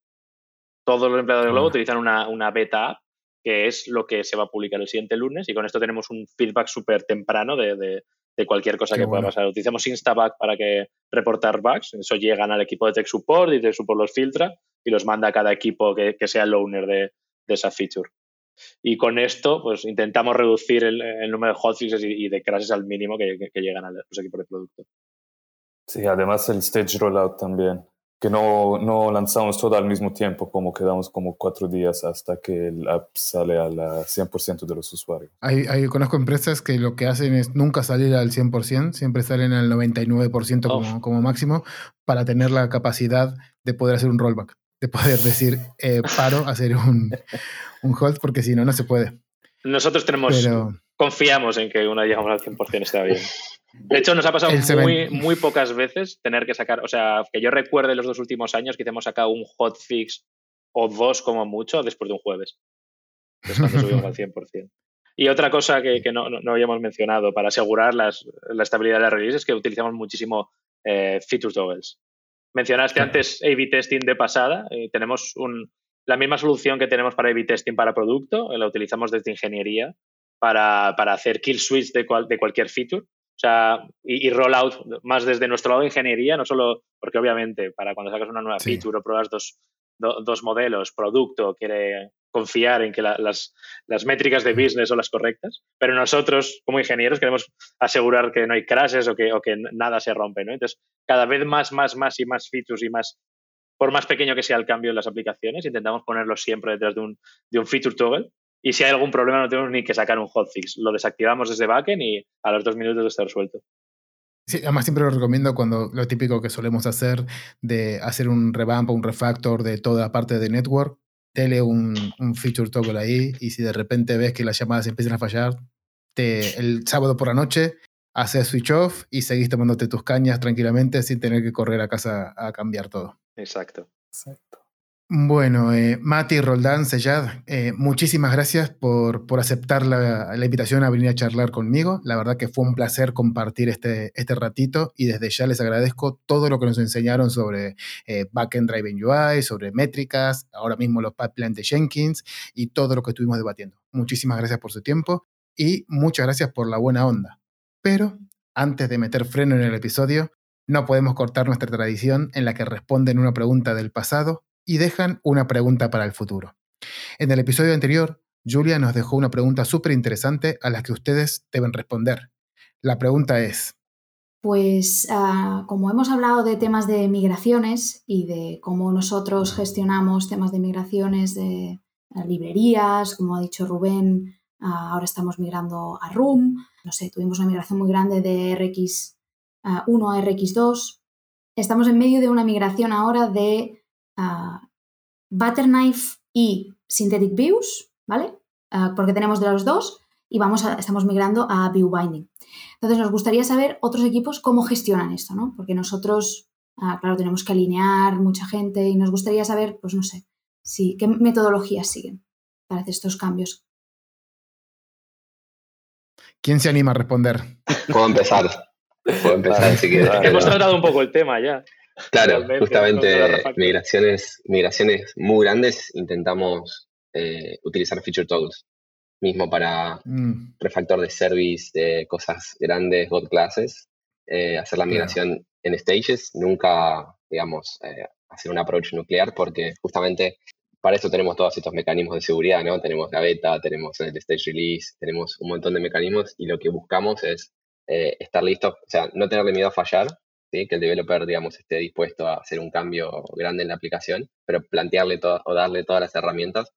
Todos los empleados de Globo utilizan una, una beta app que es lo que se va a publicar el siguiente lunes y con esto tenemos un feedback súper temprano de, cualquier cosa que pueda pasar. Utilizamos Instaback para que reportar bugs, eso llegan al equipo de Tech Support y Tech Support los filtra y los manda a cada equipo que, sea el owner de, esa feature. Y con esto, pues intentamos reducir el, número de hotfixes y, y, de crashes al mínimo que, llegan a los equipos de producto. Sí, además el stage rollout también que no, no, lanzamos todo al mismo tiempo, como quedamos como cuatro días hasta que el app sale al 100% de los usuarios. Hay, conozco empresas que lo que hacen es nunca salir al 100%, siempre salen al 99% como, como, máximo para tener la capacidad de poder hacer un rollback, de poder decir eh, paro, hacer un, un hold, porque si no, no se puede. Nosotros tenemos, confiamos en que una llegamos al 100% está bien. De hecho, nos ha pasado muy, muy pocas veces tener que sacar, o sea, que yo recuerde los dos últimos años que hemos sacado un hotfix o dos como mucho después de un jueves. Es cuando subimos al 100%. Y otra cosa que, no, no, habíamos mencionado para asegurar la estabilidad de la release es que utilizamos muchísimo eh, feature toggles. Mencionaste antes A-B testing de pasada. Eh, tenemos un, la misma solución que tenemos para A-B testing para producto, eh, la utilizamos desde ingeniería para, para hacer kill switch de, de cualquier feature. O sea, y, rollout más desde nuestro lado de ingeniería, no solo porque obviamente para cuando sacas una nueva feature o pruebas dos, dos modelos, producto, quiere confiar en que las, las, métricas de business son las correctas, pero nosotros como ingenieros queremos asegurar que no hay crashes o que, o que nada se rompe, ¿no? Entonces, cada vez más, más, más y más features y más, por más pequeño que sea el cambio en las aplicaciones, intentamos ponerlo siempre detrás de un, de un feature toggle y si hay algún problema, no tenemos ni que sacar un hotfix. Lo desactivamos desde backend y a los dos minutos está resuelto. Sí, además siempre lo recomiendo cuando lo típico que solemos hacer de hacer un revamp o un refactor de toda la parte de network, tele un, un, feature toggle ahí y si de repente ves que las llamadas empiezan a fallar, te, el sábado por la noche haces switch off y seguís tomándote tus cañas tranquilamente sin tener que correr a casa a cambiar todo. Exacto. Exacto. Bueno, eh, Mati Roldán Sellad, eh, muchísimas gracias por, por aceptar la, la, invitación a venir a charlar conmigo. La verdad que fue un placer compartir este, este ratito y desde ya les agradezco todo lo que nos enseñaron sobre eh, Backend Driving UI, sobre métricas, ahora mismo los pipelines de Jenkins y todo lo que estuvimos debatiendo. Muchísimas gracias por su tiempo y muchas gracias por la buena onda. Pero antes de meter freno en el episodio, no podemos cortar nuestra tradición en la que responden una pregunta del pasado y dejan una pregunta para el futuro. En el episodio anterior, Julia nos dejó una pregunta súper interesante a la que ustedes deben responder. La pregunta es... Pues ah, como hemos hablado de temas de migraciones y de cómo nosotros gestionamos temas de migraciones de ah, librerías, como ha dicho Rubén, ah, ahora estamos migrando a Room, no sé, tuvimos una migración muy grande de RX1 a RX2. Estamos en medio de una migración ahora de Butterknife y Synthetic Views, ¿vale? porque tenemos de los dos y vamos estamos migrando a View Binding. Entonces nos gustaría saber otros equipos cómo gestionan esto, ¿no? Porque nosotros, ah, claro, tenemos que alinear mucha gente y nos gustaría saber, pues no sé, si, qué metodologías siguen para hacer estos cambios. ¿Quién se anima a responder? Puedo empezar. Puedo empezar si quieres. Hemos tratado un poco el tema ya. Claro, justamente migraciones, migraciones muy grandes intentamos eh, utilizar feature toggles, mismo para mm. refactor de service, de cosas grandes, God classes, eh, hacer la migración en stages, nunca, digamos, eh, hacer un approach nuclear porque justamente para eso tenemos todos estos mecanismos de seguridad, ¿no? Tenemos la beta, tenemos el stage release, tenemos un montón de mecanismos y lo que buscamos es estar listos, o sea, no tenerle miedo a fallar, que el developer, digamos, esté dispuesto a hacer un cambio grande en la aplicación, pero plantearle o darle todas las herramientas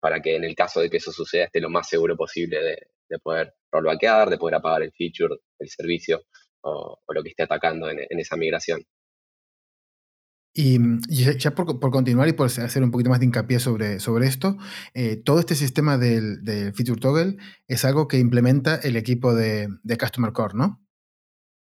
para que en el caso de que eso suceda esté lo más seguro posible de, poder rollbackear, de poder apagar el feature, el servicio o, lo que esté atacando en, esa migración. Y, ya por, continuar y por hacer un poquito más de hincapié sobre, sobre esto, eh, todo este sistema del, feature toggle es algo que implementa el equipo de, de Customer Core, ¿no?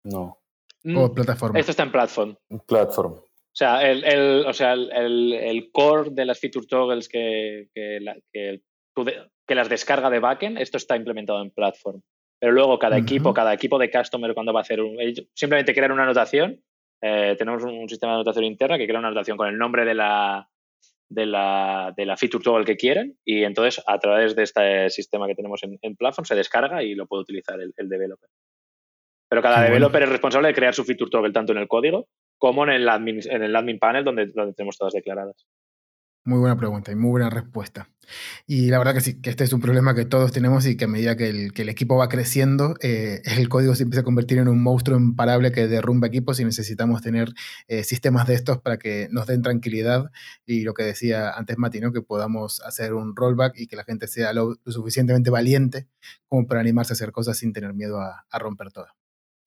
No. ¿O mm, plataforma? Esto está en platform. Platform. O sea, el, el o sea, el, el, core de las feature toggles que, que, que, las descarga de backend, esto está implementado en platform. Pero luego cada equipo, cada equipo de customer cuando va a hacer un... Simplemente crear una anotación. Eh, tenemos un, sistema de anotación interna que crea una anotación con el nombre de la, de la, de la feature toggle que quieren y entonces a través de este sistema que tenemos en, en Platform se descarga y lo puede utilizar el, developer. Pero cada developer es responsable de crear su feature toggle tanto en el código como en el admin, en el admin panel donde, donde tenemos todas declaradas. Muy buena pregunta y muy buena respuesta. Y la verdad que sí, que este es un problema que todos tenemos y que a medida que el, equipo va creciendo, eh, el código se empieza a convertir en un monstruo imparable que derrumba equipos y necesitamos tener eh, sistemas de estos para que nos den tranquilidad y lo que decía antes Mati, que podamos hacer un rollback y que la gente sea lo, suficientemente valiente como para animarse a hacer cosas sin tener miedo a, a romper todo.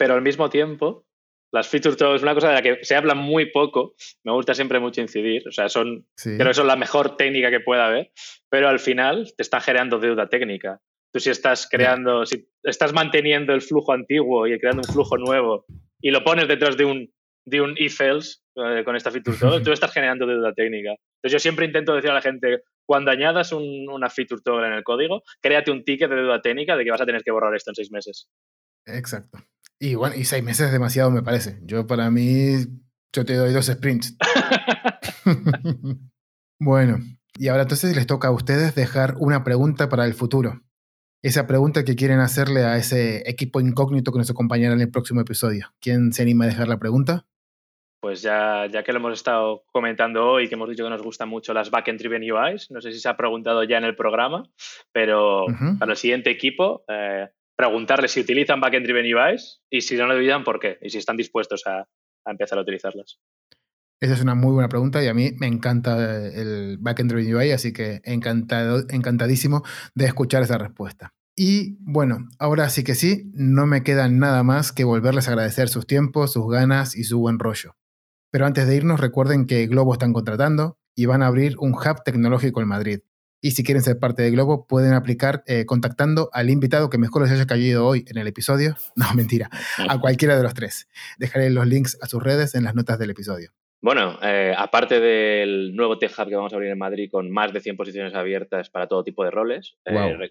Pero al mismo tiempo, las features todo es una cosa de la que se habla muy poco. Me gusta siempre mucho incidir. O sea, son, creo que son la mejor técnica que pueda haber, pero al final te está generando deuda técnica. Tú si estás creando, si estás manteniendo el flujo antiguo y creando un flujo nuevo y lo pones detrás de un, de un if-else eh, con esta feature toggle, tú estás generando deuda técnica. Entonces yo siempre intento decir a la gente, cuando añadas una feature toggle en el código, créate un ticket de deuda técnica de que vas a tener que borrar esto en seis meses. Exacto. Y bueno, y seis meses es demasiado, me parece. Yo para mí, yo te doy dos sprints. bueno, y ahora entonces les toca a ustedes dejar una pregunta para el futuro. Esa pregunta que quieren hacerle a ese equipo incógnito que nos acompañará en el próximo episodio. ¿Quién se anima a dejar la pregunta? Pues ya, ya que lo hemos estado comentando hoy, que hemos dicho que nos gustan mucho las backend driven UIs, no sé si se ha preguntado ya en el programa, pero para el siguiente equipo, eh, preguntarles si utilizan backend driven UIs y si no lo utilizan, por qué, y si están dispuestos a, empezar a utilizarlas. Esa es una muy buena pregunta y a mí me encanta el backend driven UI, así que encantado, encantadísimo de escuchar esa respuesta. Y bueno, ahora sí que sí, no me queda nada más que volverles a agradecer sus tiempos, sus ganas y su buen rollo. Pero antes de irnos, recuerden que Globo están contratando y van a abrir un hub tecnológico en Madrid. Y si quieren ser parte de Globo, pueden aplicar eh, contactando al invitado que mejor les haya caído hoy en el episodio. No, mentira, a cualquiera de los tres. Dejaré los links a sus redes en las notas del episodio. Bueno, eh, aparte del nuevo Tech Hub que vamos a abrir en Madrid con más de 100 posiciones abiertas para todo tipo de roles, eh,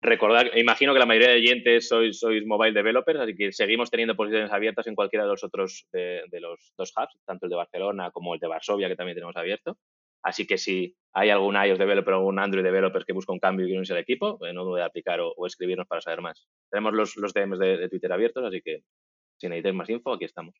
recordar, imagino que la mayoría de oyentes sois, sois mobile developers, así que seguimos teniendo posiciones abiertas en cualquiera de los otros de, de los dos hubs, tanto el de Barcelona como el de Varsovia, que también tenemos abierto. Así que si hay algún iOS developer o un Android developer que busca un cambio y quiere unirse al equipo, pues no dude aplicar o, escribirnos para saber más. Tenemos los, los DMs de, Twitter abiertos, así que si necesitáis más info, aquí estamos.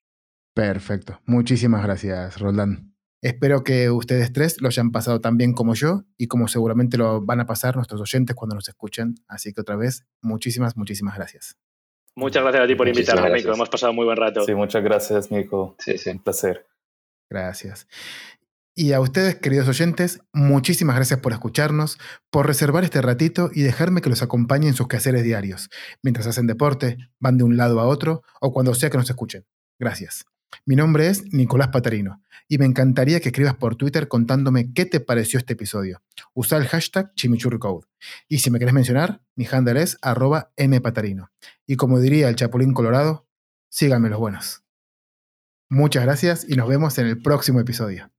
Perfecto. Muchísimas gracias, Roldán. Espero que ustedes tres lo hayan pasado tan bien como yo y como seguramente lo van a pasar nuestros oyentes cuando nos escuchen. Así que otra vez, muchísimas, muchísimas gracias. Muchas gracias a ti por invitarme, Nico. Hemos pasado muy buen rato. Sí, muchas gracias, Nico. Sí, sí. Un placer. Gracias. Y a ustedes, queridos oyentes, muchísimas gracias por escucharnos, por reservar este ratito y dejarme que los acompañe en sus quehaceres diarios, mientras hacen deporte, van de un lado a otro o cuando sea que nos escuchen. Gracias. Mi nombre es Nicolás Patarino y me encantaría que escribas por Twitter contándome qué te pareció este episodio. Usa el hashtag chimichurricode. Y si me querés mencionar, mi handle es arroba mpatarino. Y como diría el Chapulín Colorado, síganme los buenos. Muchas gracias y nos vemos en el próximo episodio.